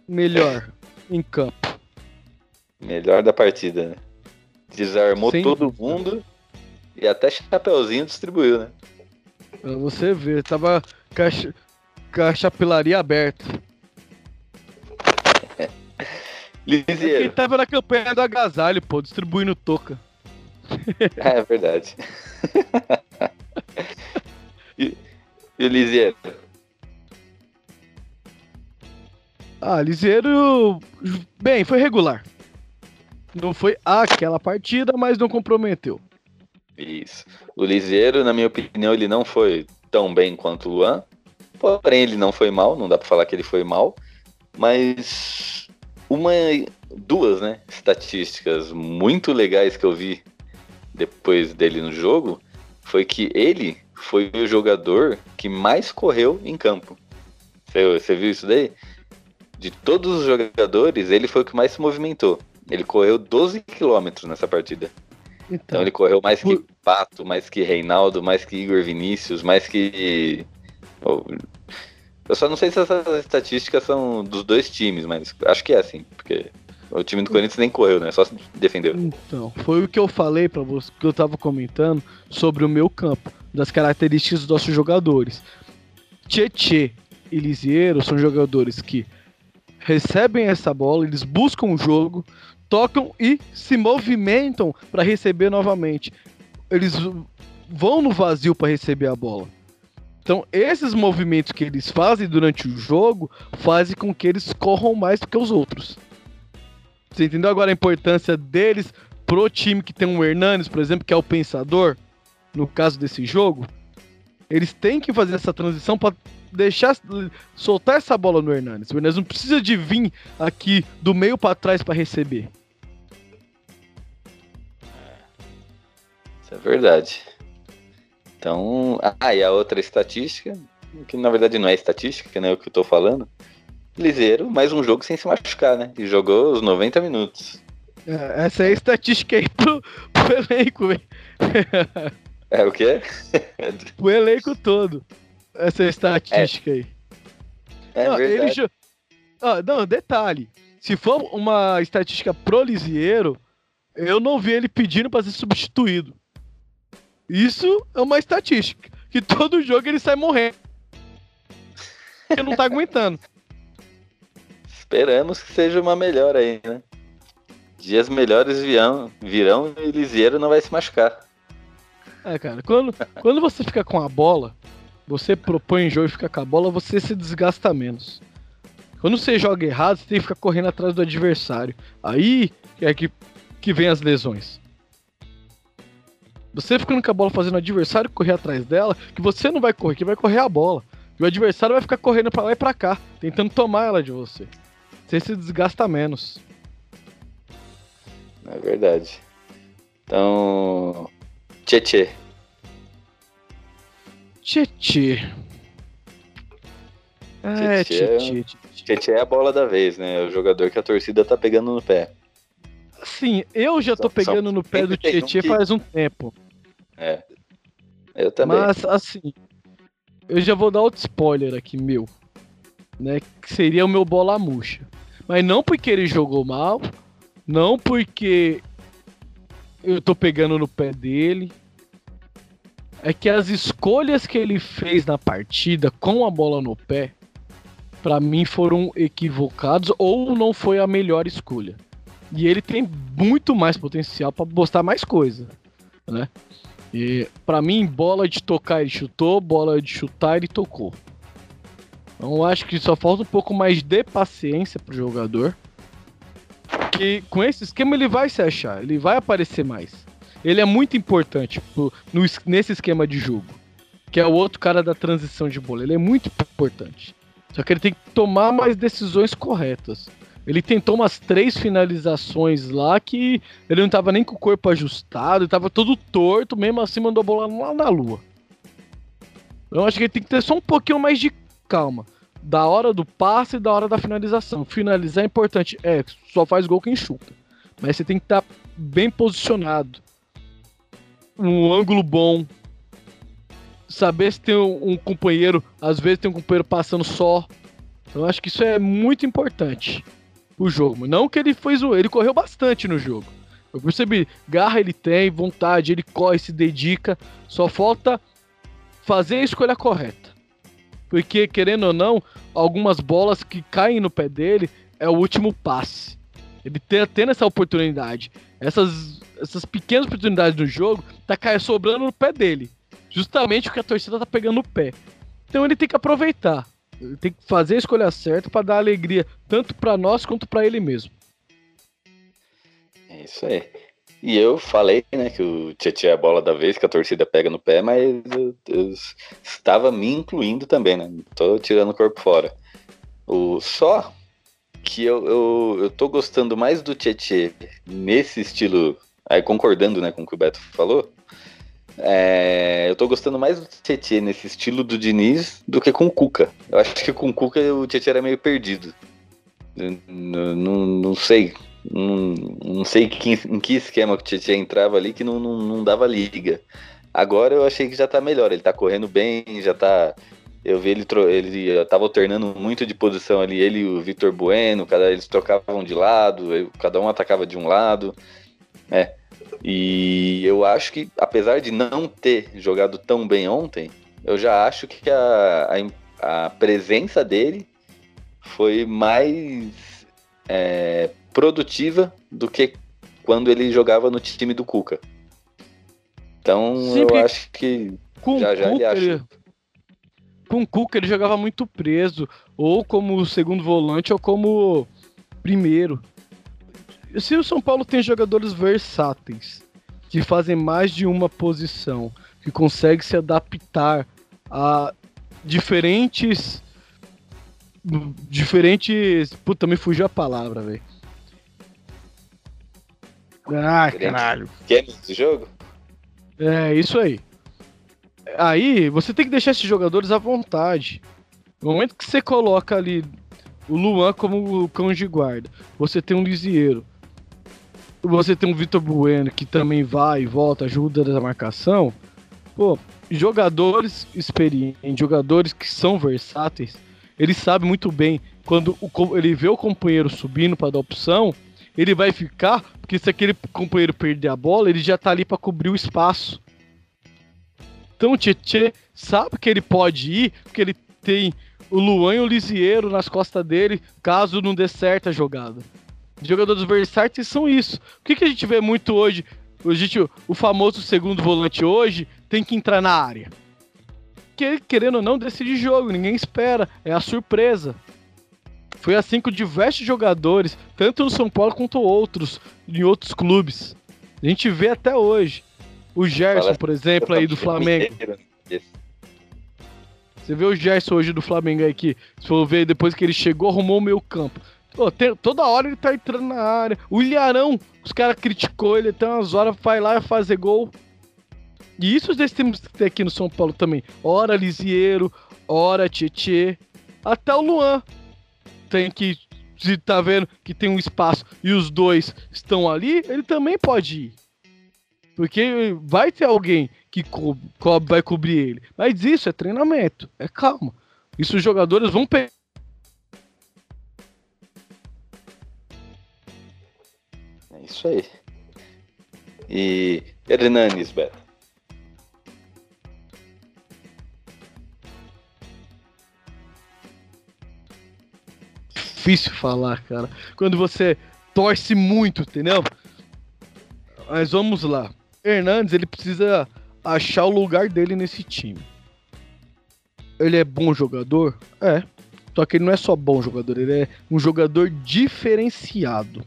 Melhor em campo. Melhor da partida, né? Desarmou Sem todo dúvida. mundo e até chapeuzinho distribuiu, né? Pra você ver, tava com a chapelaria aberta. Quem tava na campanha do agasalho, pô, distribuindo toca. é verdade. e, e o Lisieiro? Ah, Lisieiro. Bem, foi regular. Não foi aquela partida, mas não comprometeu. Isso. O na minha opinião, ele não foi tão bem quanto o Luan. Porém, ele não foi mal, não dá pra falar que ele foi mal. Mas uma, duas, né, estatísticas muito legais que eu vi depois dele no jogo foi que ele foi o jogador que mais correu em campo. Você, você viu isso daí? De todos os jogadores, ele foi o que mais se movimentou. Ele correu 12 quilômetros nessa partida. Então, então, ele correu mais que Pato, mais que Reinaldo, mais que Igor Vinícius, mais que. Eu só não sei se essas estatísticas são dos dois times, mas acho que é assim, porque o time do Corinthians nem correu, né? Só se defendeu. Então, foi o que eu falei para você, que eu tava comentando sobre o meu campo, das características dos nossos jogadores. Tietê e Lisieiro são jogadores que recebem essa bola, eles buscam o jogo, tocam e se movimentam para receber novamente. Eles vão no vazio para receber a bola. Então, esses movimentos que eles fazem durante o jogo fazem com que eles corram mais do que os outros. Você entendeu agora a importância deles pro time que tem um Hernanes, por exemplo, que é o pensador, no caso desse jogo? Eles têm que fazer essa transição para deixar soltar essa bola no Hernanes. O Hernanes não precisa de vir aqui do meio para trás para receber. É verdade. Então, ah, e a outra estatística, que na verdade não é estatística, que não é o que eu tô falando. Liseiro, mais um jogo sem se machucar, né? E jogou os 90 minutos. É, essa é a estatística aí pro, pro elenco, velho. É o quê? o elenco todo. Essa é a estatística é. aí. É não, verdade. Ele... Ah, não, detalhe. Se for uma estatística pro Lisieiro, eu não vi ele pedindo para ser substituído. Isso é uma estatística. Que todo jogo ele sai morrendo. Ele não tá aguentando. Esperamos que seja uma melhor aí, né? Dias melhores virão, virão e Lisieiro não vai se machucar. É, cara, quando, quando você fica com a bola, você propõe jogo e fica com a bola, você se desgasta menos. Quando você joga errado, você tem que ficar correndo atrás do adversário. Aí é que, que vem as lesões. Você ficando com a bola fazendo o adversário correr atrás dela, que você não vai correr, que vai correr a bola. E o adversário vai ficar correndo para lá e pra cá, tentando tomar ela de você. Você se desgasta menos. É verdade. Então. Tchê. Tchê. É, Tchê. Tchê é a bola da vez, né? É o jogador que a torcida tá pegando no pé. Sim, eu já tô pegando no pé do Tietchan que... faz um tempo. É. Eu também. Mas, assim, eu já vou dar outro spoiler aqui, meu. Né? Que seria o meu bola murcha. Mas não porque ele jogou mal, não porque eu tô pegando no pé dele. É que as escolhas que ele fez na partida com a bola no pé, para mim foram equivocados ou não foi a melhor escolha. E ele tem muito mais potencial para postar mais coisa, né? E para mim, bola de tocar ele chutou, bola de chutar ele tocou. Então acho que só falta um pouco mais de paciência pro jogador. Que com esse esquema ele vai se achar, ele vai aparecer mais. Ele é muito importante pro, no, nesse esquema de jogo. Que é o outro cara da transição de bola. Ele é muito importante. Só que ele tem que tomar mais decisões corretas. Ele tentou umas três finalizações lá que ele não tava nem com o corpo ajustado, tava todo torto, mesmo assim mandou a bola lá na lua. Eu acho que ele tem que ter só um pouquinho mais de calma. Da hora do passe e da hora da finalização. Finalizar é importante. É, só faz gol quem chuta. Mas você tem que estar tá bem posicionado. Um ângulo bom. Saber se tem um, um companheiro. Às vezes tem um companheiro passando só. Eu acho que isso é muito importante o jogo. Não que ele fez o. Ele correu bastante no jogo. Eu percebi, garra ele tem, vontade, ele corre, se dedica. Só falta fazer a escolha correta. Porque, querendo ou não, algumas bolas que caem no pé dele é o último passe. Ele ter, tendo essa oportunidade. Essas, essas pequenas oportunidades do jogo tá sobrando no pé dele. Justamente o que a torcida tá pegando no pé. Então ele tem que aproveitar tem que fazer a escolha certa para dar alegria tanto para nós quanto para ele mesmo. É isso aí. E eu falei, né, que o Tietchan é a bola da vez, que a torcida pega no pé, mas eu, eu estava me incluindo também, né? Tô tirando o corpo fora. O, só que eu, eu, eu tô gostando mais do Tietchan nesse estilo, aí concordando, né, com o que o Beto falou, é, eu tô gostando mais do Tietchan nesse estilo do Diniz do que com o Cuca. Eu acho que com o Cuca o Tietchan era meio perdido. Não, não, não sei. Não, não sei que, em que esquema que o Tietchan entrava ali que não, não, não dava liga. Agora eu achei que já tá melhor. Ele tá correndo bem, já tá. Eu vi ele, ele tava alternando muito de posição ali, ele e o Vitor Bueno, cada, eles trocavam de lado, cada um atacava de um lado. É, e eu acho que, apesar de não ter jogado tão bem ontem, eu já acho que a, a, a presença dele foi mais é, produtiva do que quando ele jogava no time do Cuca. Então eu acho que com já já Cuca, ele acha. Com o Cuca ele jogava muito preso, ou como segundo volante ou como primeiro se o São Paulo tem jogadores versáteis, que fazem mais de uma posição, que conseguem se adaptar a diferentes. Diferentes. Puta, me fugiu a palavra, velho. Ah, caralho. Esquemas de jogo? É, isso aí. Aí, você tem que deixar esses jogadores à vontade. No momento que você coloca ali o Luan como o cão de guarda, você tem um Lisieiro, você tem um Vitor Bueno que também vai e volta, ajuda na marcação. Pô, jogadores experientes, jogadores que são versáteis, ele sabe muito bem quando o, ele vê o companheiro subindo para dar opção, ele vai ficar, porque se aquele companheiro perder a bola, ele já tá ali para cobrir o espaço. Então o Tietê sabe que ele pode ir, porque ele tem o Luan e o Lisieiro nas costas dele, caso não dê certo a jogada. Jogadores versáteis são isso. O que, que a gente vê muito hoje? Gente, o famoso segundo volante hoje tem que entrar na área. Que, querendo ou não, decide jogo, ninguém espera, é a surpresa. Foi assim com diversos jogadores, tanto no São Paulo quanto outros, em outros clubes. A gente vê até hoje. O Gerson, por exemplo, aí do Flamengo. Você vê o Gerson hoje do Flamengo aí que, se for ver, depois que ele chegou, arrumou o meio campo. Pô, tem, toda hora ele tá entrando na área. O Ilharão, os caras criticou ele até umas horas, vai lá fazer gol. E isso nós temos que ter aqui no São Paulo também. Ora Lisieiro, ora Tietê. Até o Luan tem que. Se tá vendo que tem um espaço e os dois estão ali, ele também pode ir. Porque vai ter alguém que co co vai cobrir ele. Mas isso é treinamento, é calma. Isso os jogadores vão pegar. É isso aí. E Hernanes, Beto. Difícil falar, cara. Quando você torce muito, entendeu? Mas vamos lá. Hernandes, ele precisa achar o lugar dele nesse time. Ele é bom jogador? É. Só que ele não é só bom jogador, ele é um jogador diferenciado.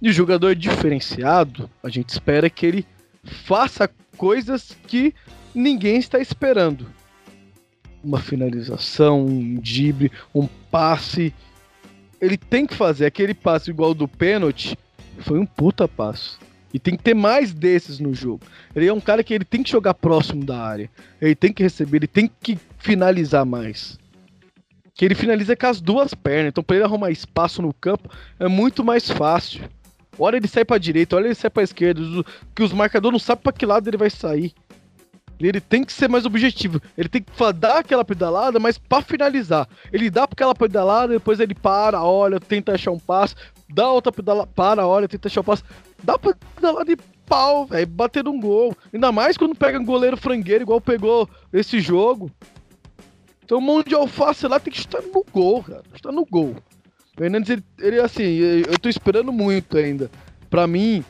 E jogador diferenciado, a gente espera que ele faça coisas que ninguém está esperando. Uma finalização, um drible, um passe. Ele tem que fazer aquele passe igual do pênalti. Foi um puta passe. E tem que ter mais desses no jogo. Ele é um cara que ele tem que jogar próximo da área. Ele tem que receber, ele tem que finalizar mais. Que ele finaliza com as duas pernas. Então, para ele arrumar espaço no campo, é muito mais fácil. Hora ele sai para direita, hora ele sai para esquerda, que os marcadores não sabem para que lado ele vai sair. Ele tem que ser mais objetivo. Ele tem que dar aquela pedalada, mas para finalizar. Ele dá aquela pedalada, depois ele para, olha, tenta achar um passo, dá outra pedalada, para, olha, tenta achar um passo. Dá pra pedalar de pau, velho, bater um gol. Ainda mais quando pega um goleiro frangueiro, igual pegou esse jogo. Então, mão de alface lá tem que estar no gol, cara. Está no gol. O Fernandes, ele, ele, assim, eu tô esperando muito ainda. Pra mim,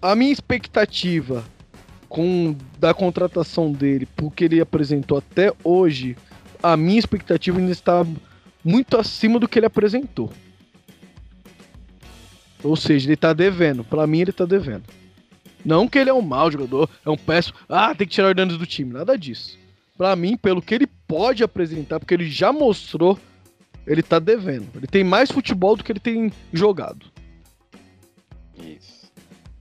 a minha expectativa com da contratação dele, porque ele apresentou até hoje, a minha expectativa ainda está muito acima do que ele apresentou. Ou seja, ele tá devendo. Pra mim, ele tá devendo. Não que ele é um mau jogador, é um péssimo. Ah, tem que tirar o Hernandes do time. Nada disso. Pra mim, pelo que ele pode apresentar, porque ele já mostrou, ele tá devendo. Ele tem mais futebol do que ele tem jogado. Isso.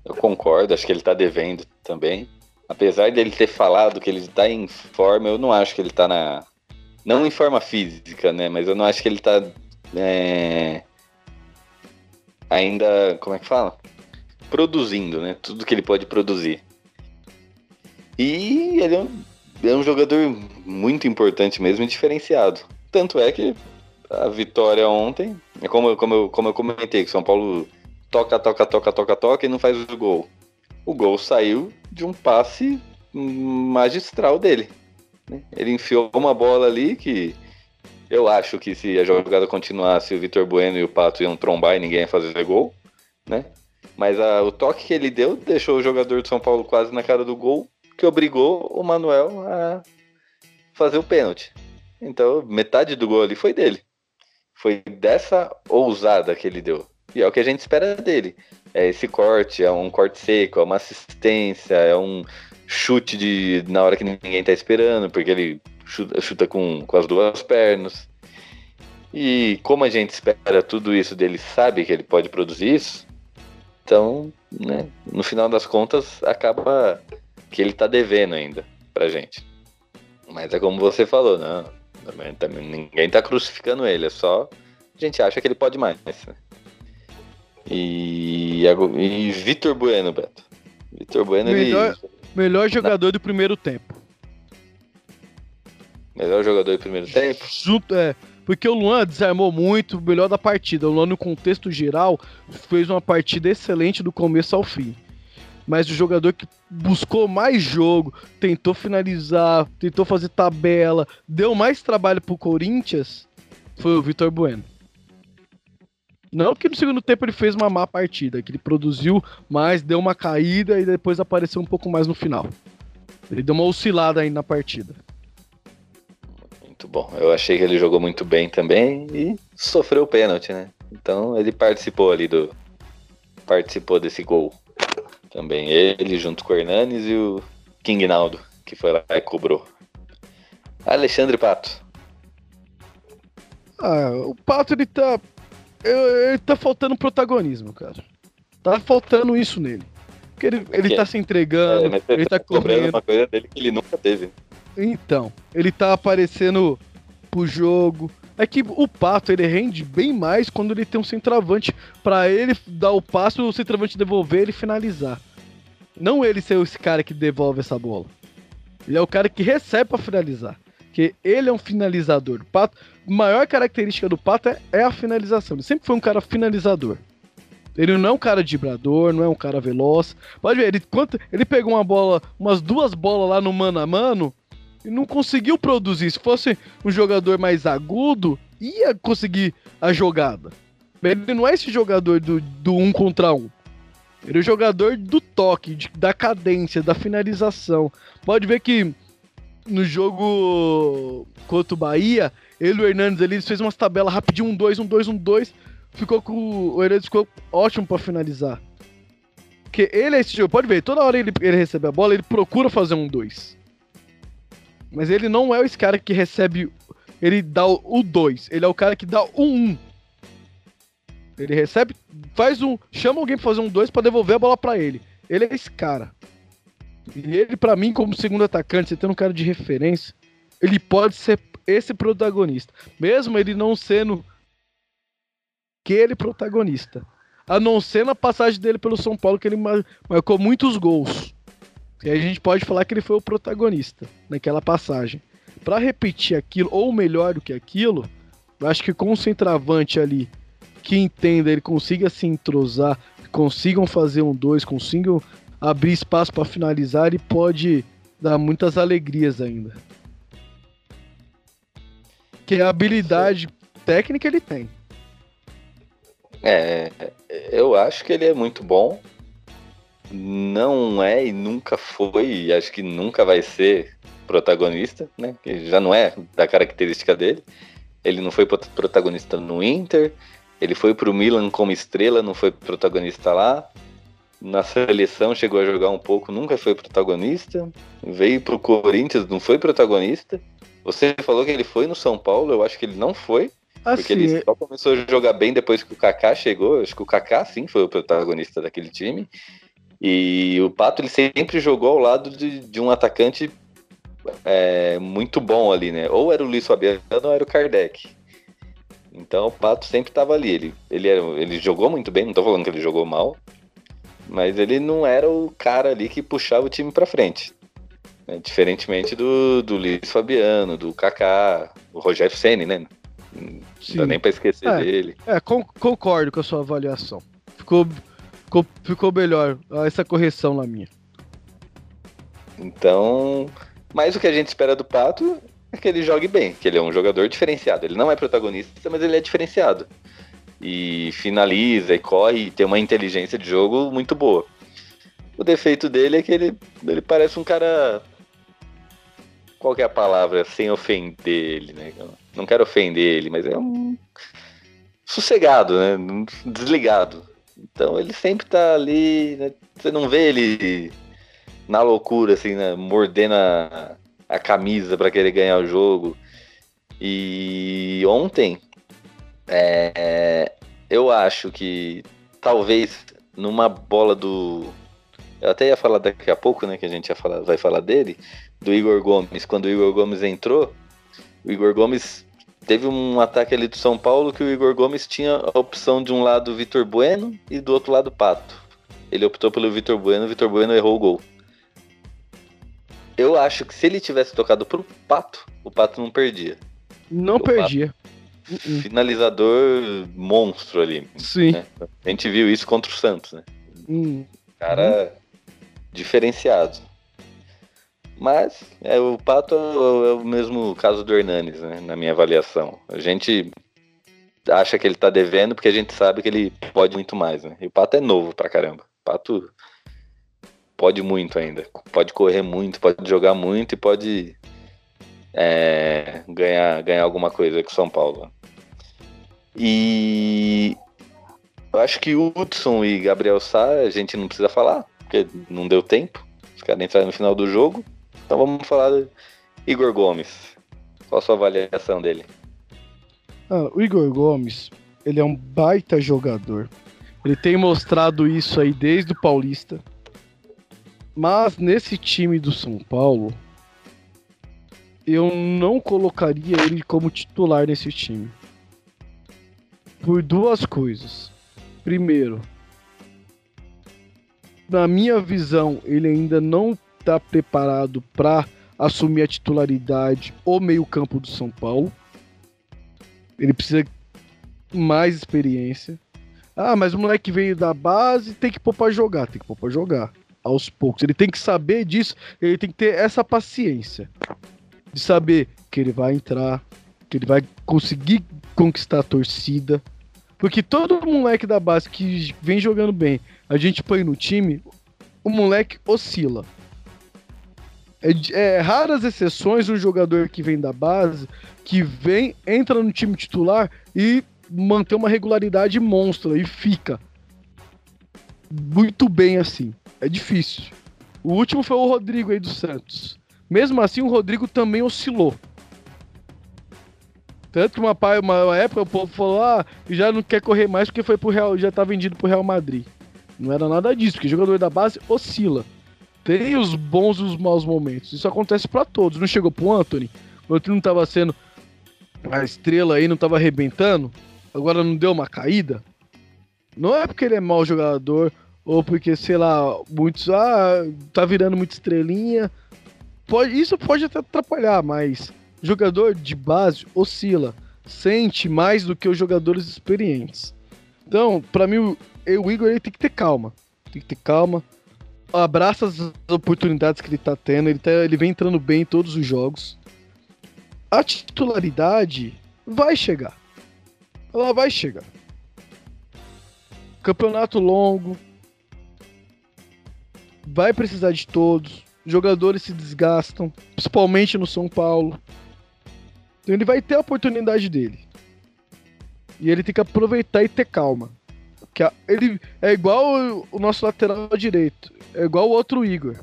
Eu concordo, acho que ele tá devendo também apesar dele ter falado que ele está em forma, eu não acho que ele está na. Não em forma física, né? Mas eu não acho que ele está é, ainda. Como é que fala? Produzindo, né? Tudo que ele pode produzir. E ele é um, é um jogador muito importante mesmo e diferenciado. Tanto é que a vitória ontem, é como, como, eu, como eu comentei, que São Paulo toca, toca, toca, toca, toca e não faz o gol. O gol saiu de um passe magistral dele. Né? Ele enfiou uma bola ali que eu acho que se a jogada continuasse, o Vitor Bueno e o Pato iam trombar e ninguém ia fazer gol, né? Mas a, o toque que ele deu deixou o jogador de São Paulo quase na cara do gol, que obrigou o Manuel a fazer o pênalti. Então, metade do gol ali foi dele. Foi dessa ousada que ele deu. E é o que a gente espera dele é esse corte, é um corte seco, é uma assistência, é um chute de na hora que ninguém tá esperando, porque ele chuta, chuta com, com as duas pernas. E como a gente espera tudo isso dele, sabe que ele pode produzir isso, então, né, no final das contas, acaba que ele tá devendo ainda pra gente. Mas é como você falou. Também, também, ninguém tá crucificando ele, é só a gente acha que ele pode mais. Né? E, e Vitor Bueno, Beto. Vitor Bueno, melhor, ele... melhor jogador do primeiro tempo. Melhor jogador do primeiro tempo? Junto, é. Porque o Luan desarmou muito, o melhor da partida. O Luan, no contexto geral, fez uma partida excelente do começo ao fim. Mas o jogador que buscou mais jogo, tentou finalizar, tentou fazer tabela, deu mais trabalho pro Corinthians, foi o Vitor Bueno. Não que no segundo tempo ele fez uma má partida, que ele produziu mais, deu uma caída e depois apareceu um pouco mais no final. Ele deu uma oscilada aí na partida muito bom. Eu achei que ele jogou muito bem também e sofreu o pênalti, né? Então ele participou ali do. Participou desse gol. Também ele, junto com o Hernanes e o King Naldo, que foi lá e cobrou. Alexandre Pato. Ah, o Pato ele tá. Ele tá faltando protagonismo, cara. Tá faltando isso nele. Porque ele, ele tá se entregando, é, ele tá, tá correndo. uma coisa dele que ele nunca teve. Então, ele tá aparecendo pro jogo. É que o Pato, ele rende bem mais quando ele tem um centroavante para ele dar o passo, o centroavante devolver e finalizar. Não ele ser esse cara que devolve essa bola. Ele é o cara que recebe para finalizar. Que ele é um finalizador. O Pato, maior característica do Pato é, é a finalização. Ele sempre foi um cara finalizador. Ele não é um cara vibrador, não é um cara veloz. Pode ver, ele, quanto, ele pegou uma bola, umas duas bolas lá no mano a mano, e não conseguiu produzir. Se fosse um jogador mais agudo, ia conseguir a jogada. Ele não é esse jogador do, do um contra um. Ele é o jogador do toque, de, da cadência, da finalização. Pode ver que no jogo contra o Bahia, ele e o Hernandes ali, eles fez umas tabelas rapidinho, um 2, um 2, um 2. Ficou com. O Hernandes ficou ótimo para finalizar. Porque ele é esse jogo, pode ver, toda hora ele, ele recebe a bola, ele procura fazer um 2. Mas ele não é esse cara que recebe. Ele dá o 2. Ele é o cara que dá o 1. Um. Ele recebe, faz um. Chama alguém pra fazer um 2 pra devolver a bola para ele. Ele é esse cara. E ele, para mim, como segundo atacante, você tendo um cara de referência, ele pode ser esse protagonista. Mesmo ele não sendo aquele protagonista. A não ser na passagem dele pelo São Paulo, que ele marcou muitos gols. E a gente pode falar que ele foi o protagonista naquela passagem. Para repetir aquilo, ou melhor do que aquilo, eu acho que com o centroavante ali que entenda, ele consiga se entrosar, consigam fazer um dois, consigam abrir espaço para finalizar, ele pode dar muitas alegrias ainda. Que a habilidade técnica ele tem. É, eu acho que ele é muito bom não é e nunca foi, e acho que nunca vai ser protagonista, né? Que já não é da característica dele. Ele não foi protagonista no Inter, ele foi pro Milan como estrela, não foi protagonista lá. Na seleção chegou a jogar um pouco, nunca foi protagonista. Veio pro Corinthians, não foi protagonista. Você falou que ele foi no São Paulo, eu acho que ele não foi. Assim, porque ele só começou a jogar bem depois que o Kaká chegou. Eu acho que o Kaká sim foi o protagonista daquele time. E o Pato ele sempre jogou ao lado de, de um atacante é, muito bom ali, né? Ou era o Luiz Fabiano ou era o Kardec. Então o Pato sempre estava ali. Ele, ele, era, ele jogou muito bem, não estou falando que ele jogou mal, mas ele não era o cara ali que puxava o time para frente. Né? Diferentemente do, do Luiz Fabiano, do Kaká, o Rogério Ceni, né? Não Sim. dá nem para esquecer é, dele. É, concordo com a sua avaliação. Ficou Ficou, ficou melhor essa correção lá minha. Então, mas o que a gente espera do Pato é que ele jogue bem, que ele é um jogador diferenciado. Ele não é protagonista, mas ele é diferenciado. E finaliza e corre e tem uma inteligência de jogo muito boa. O defeito dele é que ele, ele parece um cara. Qual é a palavra? Sem ofender ele, né? Não quero ofender ele, mas é um. Sossegado, né? Desligado. Então ele sempre tá ali, né? Você não vê ele na loucura, assim, né? Mordendo a, a camisa para querer ganhar o jogo. E ontem, é, eu acho que talvez numa bola do, Eu até ia falar daqui a pouco, né? Que a gente ia falar, vai falar dele, do Igor Gomes. Quando o Igor Gomes entrou, o Igor Gomes teve um ataque ali do São Paulo que o Igor Gomes tinha a opção de um lado Vitor Bueno e do outro lado Pato. Ele optou pelo Vitor Bueno, o Vitor Bueno errou o gol. Eu acho que se ele tivesse tocado pro Pato, o Pato não perdia. Não O perdia. Finalizador monstro ali. Sim. né? A gente viu isso contra o Santos, né? Hum. Cara diferenciado. Mas é, o Pato é o, é o mesmo caso do Hernanes, né? Na minha avaliação. A gente acha que ele tá devendo porque a gente sabe que ele pode muito mais, né? E o Pato é novo pra caramba. O Pato pode muito ainda. Pode correr muito, pode jogar muito e pode é, ganhar, ganhar alguma coisa com São Paulo. E eu acho que Hudson e Gabriel Sá a gente não precisa falar, porque não deu tempo. Os caras entraram no final do jogo. Então vamos falar do Igor Gomes. Qual a sua avaliação dele? Ah, o Igor Gomes, ele é um baita jogador. Ele tem mostrado isso aí desde o Paulista. Mas nesse time do São Paulo, eu não colocaria ele como titular nesse time. Por duas coisas. Primeiro, na minha visão, ele ainda não está preparado para assumir a titularidade ou meio-campo do São Paulo. Ele precisa mais experiência. Ah, mas o moleque veio da base, tem que pôr jogar, tem que pôr jogar. Aos poucos. Ele tem que saber disso, ele tem que ter essa paciência. De saber que ele vai entrar, que ele vai conseguir conquistar a torcida. Porque todo moleque da base que vem jogando bem, a gente põe no time, o moleque oscila. É, é raras exceções um jogador que vem da base, que vem, entra no time titular e mantém uma regularidade monstra e fica muito bem assim. É difícil. O último foi o Rodrigo aí do Santos. Mesmo assim, o Rodrigo também oscilou. Tanto que uma, uma época o povo falou: ah, já não quer correr mais porque foi pro Real, já tá vendido pro Real Madrid. Não era nada disso, porque jogador da base oscila. Tem os bons e os maus momentos. Isso acontece pra todos. Não chegou pro Anthony? O Anthony não tava sendo a estrela aí, não tava arrebentando? Agora não deu uma caída? Não é porque ele é mau jogador, ou porque, sei lá, muitos. Ah, tá virando muita estrelinha. Pode, isso pode até atrapalhar, mas jogador de base oscila. Sente mais do que os jogadores experientes. Então, pra mim, o, o Igor ele tem que ter calma. Tem que ter calma. Abraça as oportunidades que ele tá tendo. Ele, tá, ele vem entrando bem em todos os jogos. A titularidade vai chegar. Ela vai chegar. Campeonato longo. Vai precisar de todos. Jogadores se desgastam, principalmente no São Paulo. Então ele vai ter a oportunidade dele. E ele tem que aproveitar e ter calma. Que ele é igual o nosso lateral direito, é igual o outro Igor.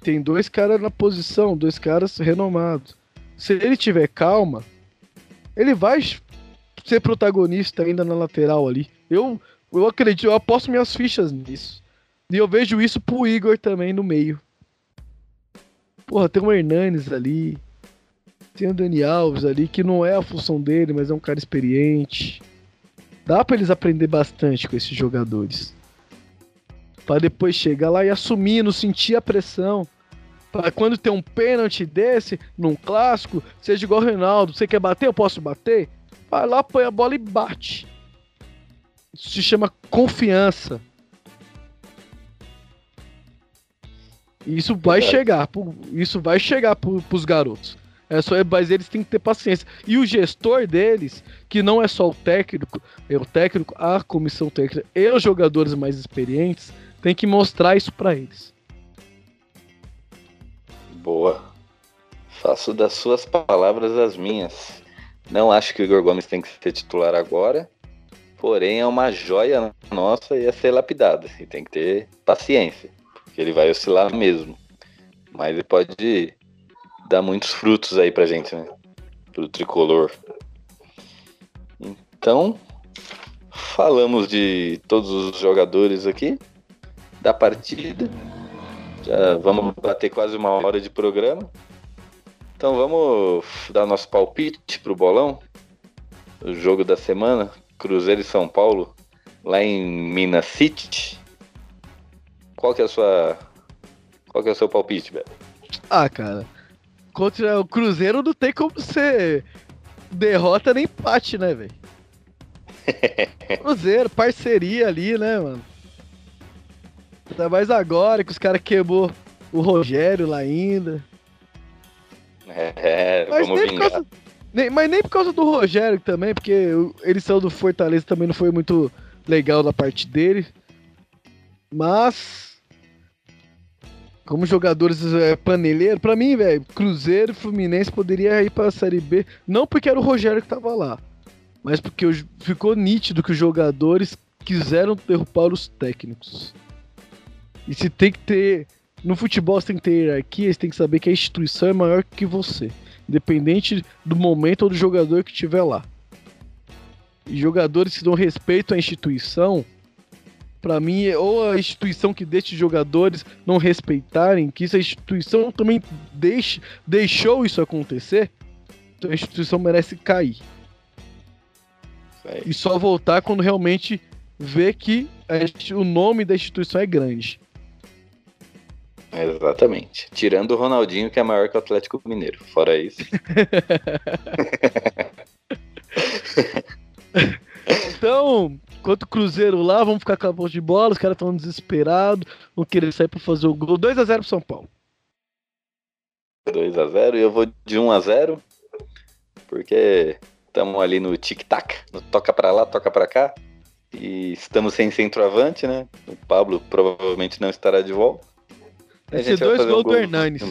Tem dois caras na posição, dois caras renomados. Se ele tiver calma, ele vai ser protagonista ainda na lateral ali. Eu, eu acredito, eu aposto minhas fichas nisso. E eu vejo isso pro Igor também no meio. Porra, tem o Hernanes ali. Tem o Dani Alves ali, que não é a função dele, mas é um cara experiente. Dá pra eles aprender bastante com esses jogadores. Pra depois chegar lá e assumir, não sentir a pressão. Pra quando tem um pênalti desse, num clássico, seja igual o Reinaldo. Você quer bater? Eu posso bater? Vai lá, põe a bola e bate. Isso se chama confiança. Isso vai Verdade. chegar, pro- isso vai chegar pro, pros garotos. É só, mas eles têm que ter paciência. E o gestor deles, que não é só o técnico, é o técnico, a comissão técnica e os jogadores mais experientes, tem que mostrar isso pra eles. Boa. Faço das suas palavras as minhas. Não acho que o Igor Gomes tem que ser titular agora. Porém, é uma joia nossa e a ser lapidada. E tem que ter paciência. Porque ele vai oscilar mesmo. Mas ele pode dar muitos frutos aí pra gente, né? Pro tricolor. Então, falamos de todos os jogadores aqui. da partida. Já vamos bater quase uma hora de programa. Então vamos dar nosso palpite pro bolão. O jogo da semana, Cruzeiro e São Paulo, lá em Minas City. Qual que é a sua. Qual que é o seu palpite, Beto? Ah, cara. Contra o Cruzeiro não tem como ser derrota nem empate, né, velho? Cruzeiro, parceria ali, né, mano? Ainda mais agora que os caras queimou o Rogério lá ainda. É, Mas vamos nem, por vingar. causa, nem- mas nem por causa do Rogério também, porque eles são do Fortaleza também não foi muito legal da parte dele. Mas. Como jogadores é, paneleiro, pra mim, velho, Cruzeiro Fluminense poderia ir pra Série B. Não porque era o Rogério que tava lá, mas porque ficou nítido que os jogadores quiseram derrubar os técnicos. E se tem que ter. No futebol você tem que ter hierarquia, você tem que saber que a instituição é maior que você. Independente do momento ou do jogador que estiver lá. E jogadores que não respeitam a instituição, pra mim, é ou a instituição que deixa os jogadores não respeitarem, que se a instituição também deixe, deixou isso acontecer, então a instituição merece cair. E só voltar quando realmente vê que a o nome da instituição é grande. Exatamente. Tirando o Ronaldinho, que é maior que o Atlético Mineiro. Fora isso. Então, enquanto o Cruzeiro lá, vamos ficar com a posse de bola, os caras estão desesperados, vão querer sair pra fazer o gol. 2x0 pro São Paulo. 2x0 e eu vou de 1x0. Porque estamos ali no tic-tac. No toca pra lá, toca pra cá. E estamos sem centroavante, né? O Pablo provavelmente não estará de volta. Vai A ser dois fazer um gols do gol Hernanes.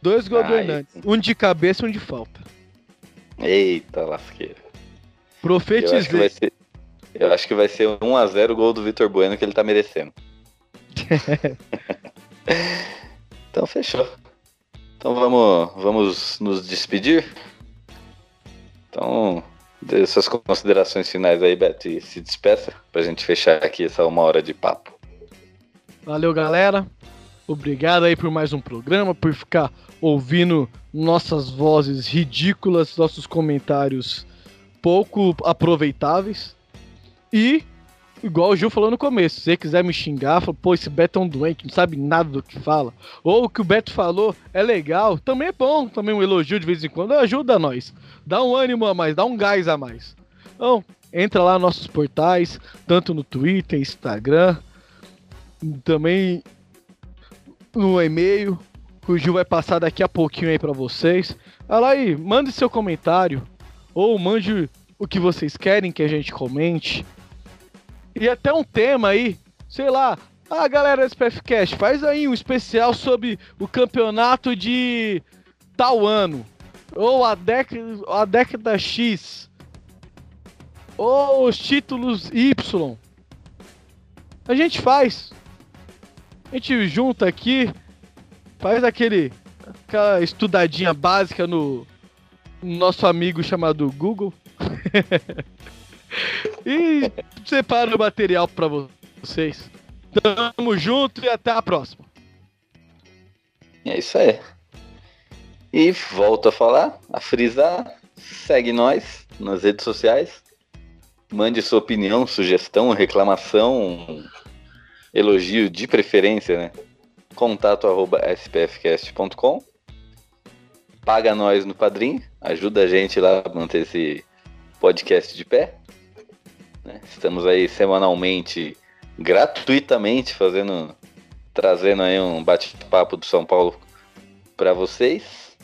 Dois gols do Ai. Hernandes. Um de cabeça e um de falta. Eita lasqueira. Eu acho que vai Profetizei. ser. Eu acho que vai ser 1x0 o gol do Vitor Bueno que ele tá merecendo. então fechou. Então vamos, vamos nos despedir. Então, dê suas considerações finais aí, Beto, e se despeça pra gente fechar aqui essa uma hora de papo. Valeu, galera. Obrigado aí por mais um programa, por ficar ouvindo nossas vozes ridículas, nossos comentários pouco aproveitáveis. E, igual o Gil falou no começo, se você quiser me xingar, fala, pô, esse Beto é um doente, não sabe nada do que fala. Ou o que o Beto falou é legal, também é bom, também um elogio de vez em quando ajuda nós. Dá um ânimo a mais, dá um gás a mais. Então, entra lá nos nossos portais, tanto no Twitter, Instagram, também no e-mail, que o Gil vai passar daqui a pouquinho aí pra vocês. Vai lá e mande seu comentário, ou mande o que vocês querem que a gente comente. E até um tema aí, sei lá. Ah, galera do SPFcast, faz aí um especial sobre o campeonato de tal ano. Ou a década, a década X. Ou os títulos Y. A gente faz. A gente junta aqui, faz aquele aquela estudadinha básica no nosso amigo chamado Google. e separa o material pra vocês. Tamo junto e até a próxima. É isso aí. E volto a falar, a frisar, segue nós nas redes sociais. Mande sua opinião, sugestão, reclamação, elogio de preferência, né? Contato arroba spfcast.com. Paga nós no Padrim, ajuda a gente lá a manter esse podcast de pé. Né? Estamos aí semanalmente, gratuitamente, fazendo, trazendo aí um bate-papo do São Paulo para vocês.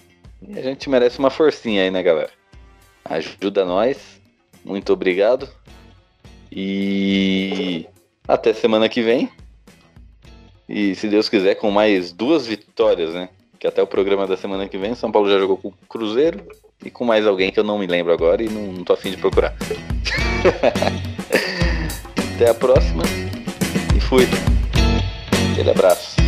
E a gente merece uma forcinha aí, né, galera? Ajuda nós. Muito obrigado. E até semana que vem. E se Deus quiser, com mais duas vitórias, né? Que até o programa da semana que vem, São Paulo já jogou com o Cruzeiro e com mais alguém que eu não me lembro agora e não, não tô afim de procurar. até a próxima e fui. Aquele abraço.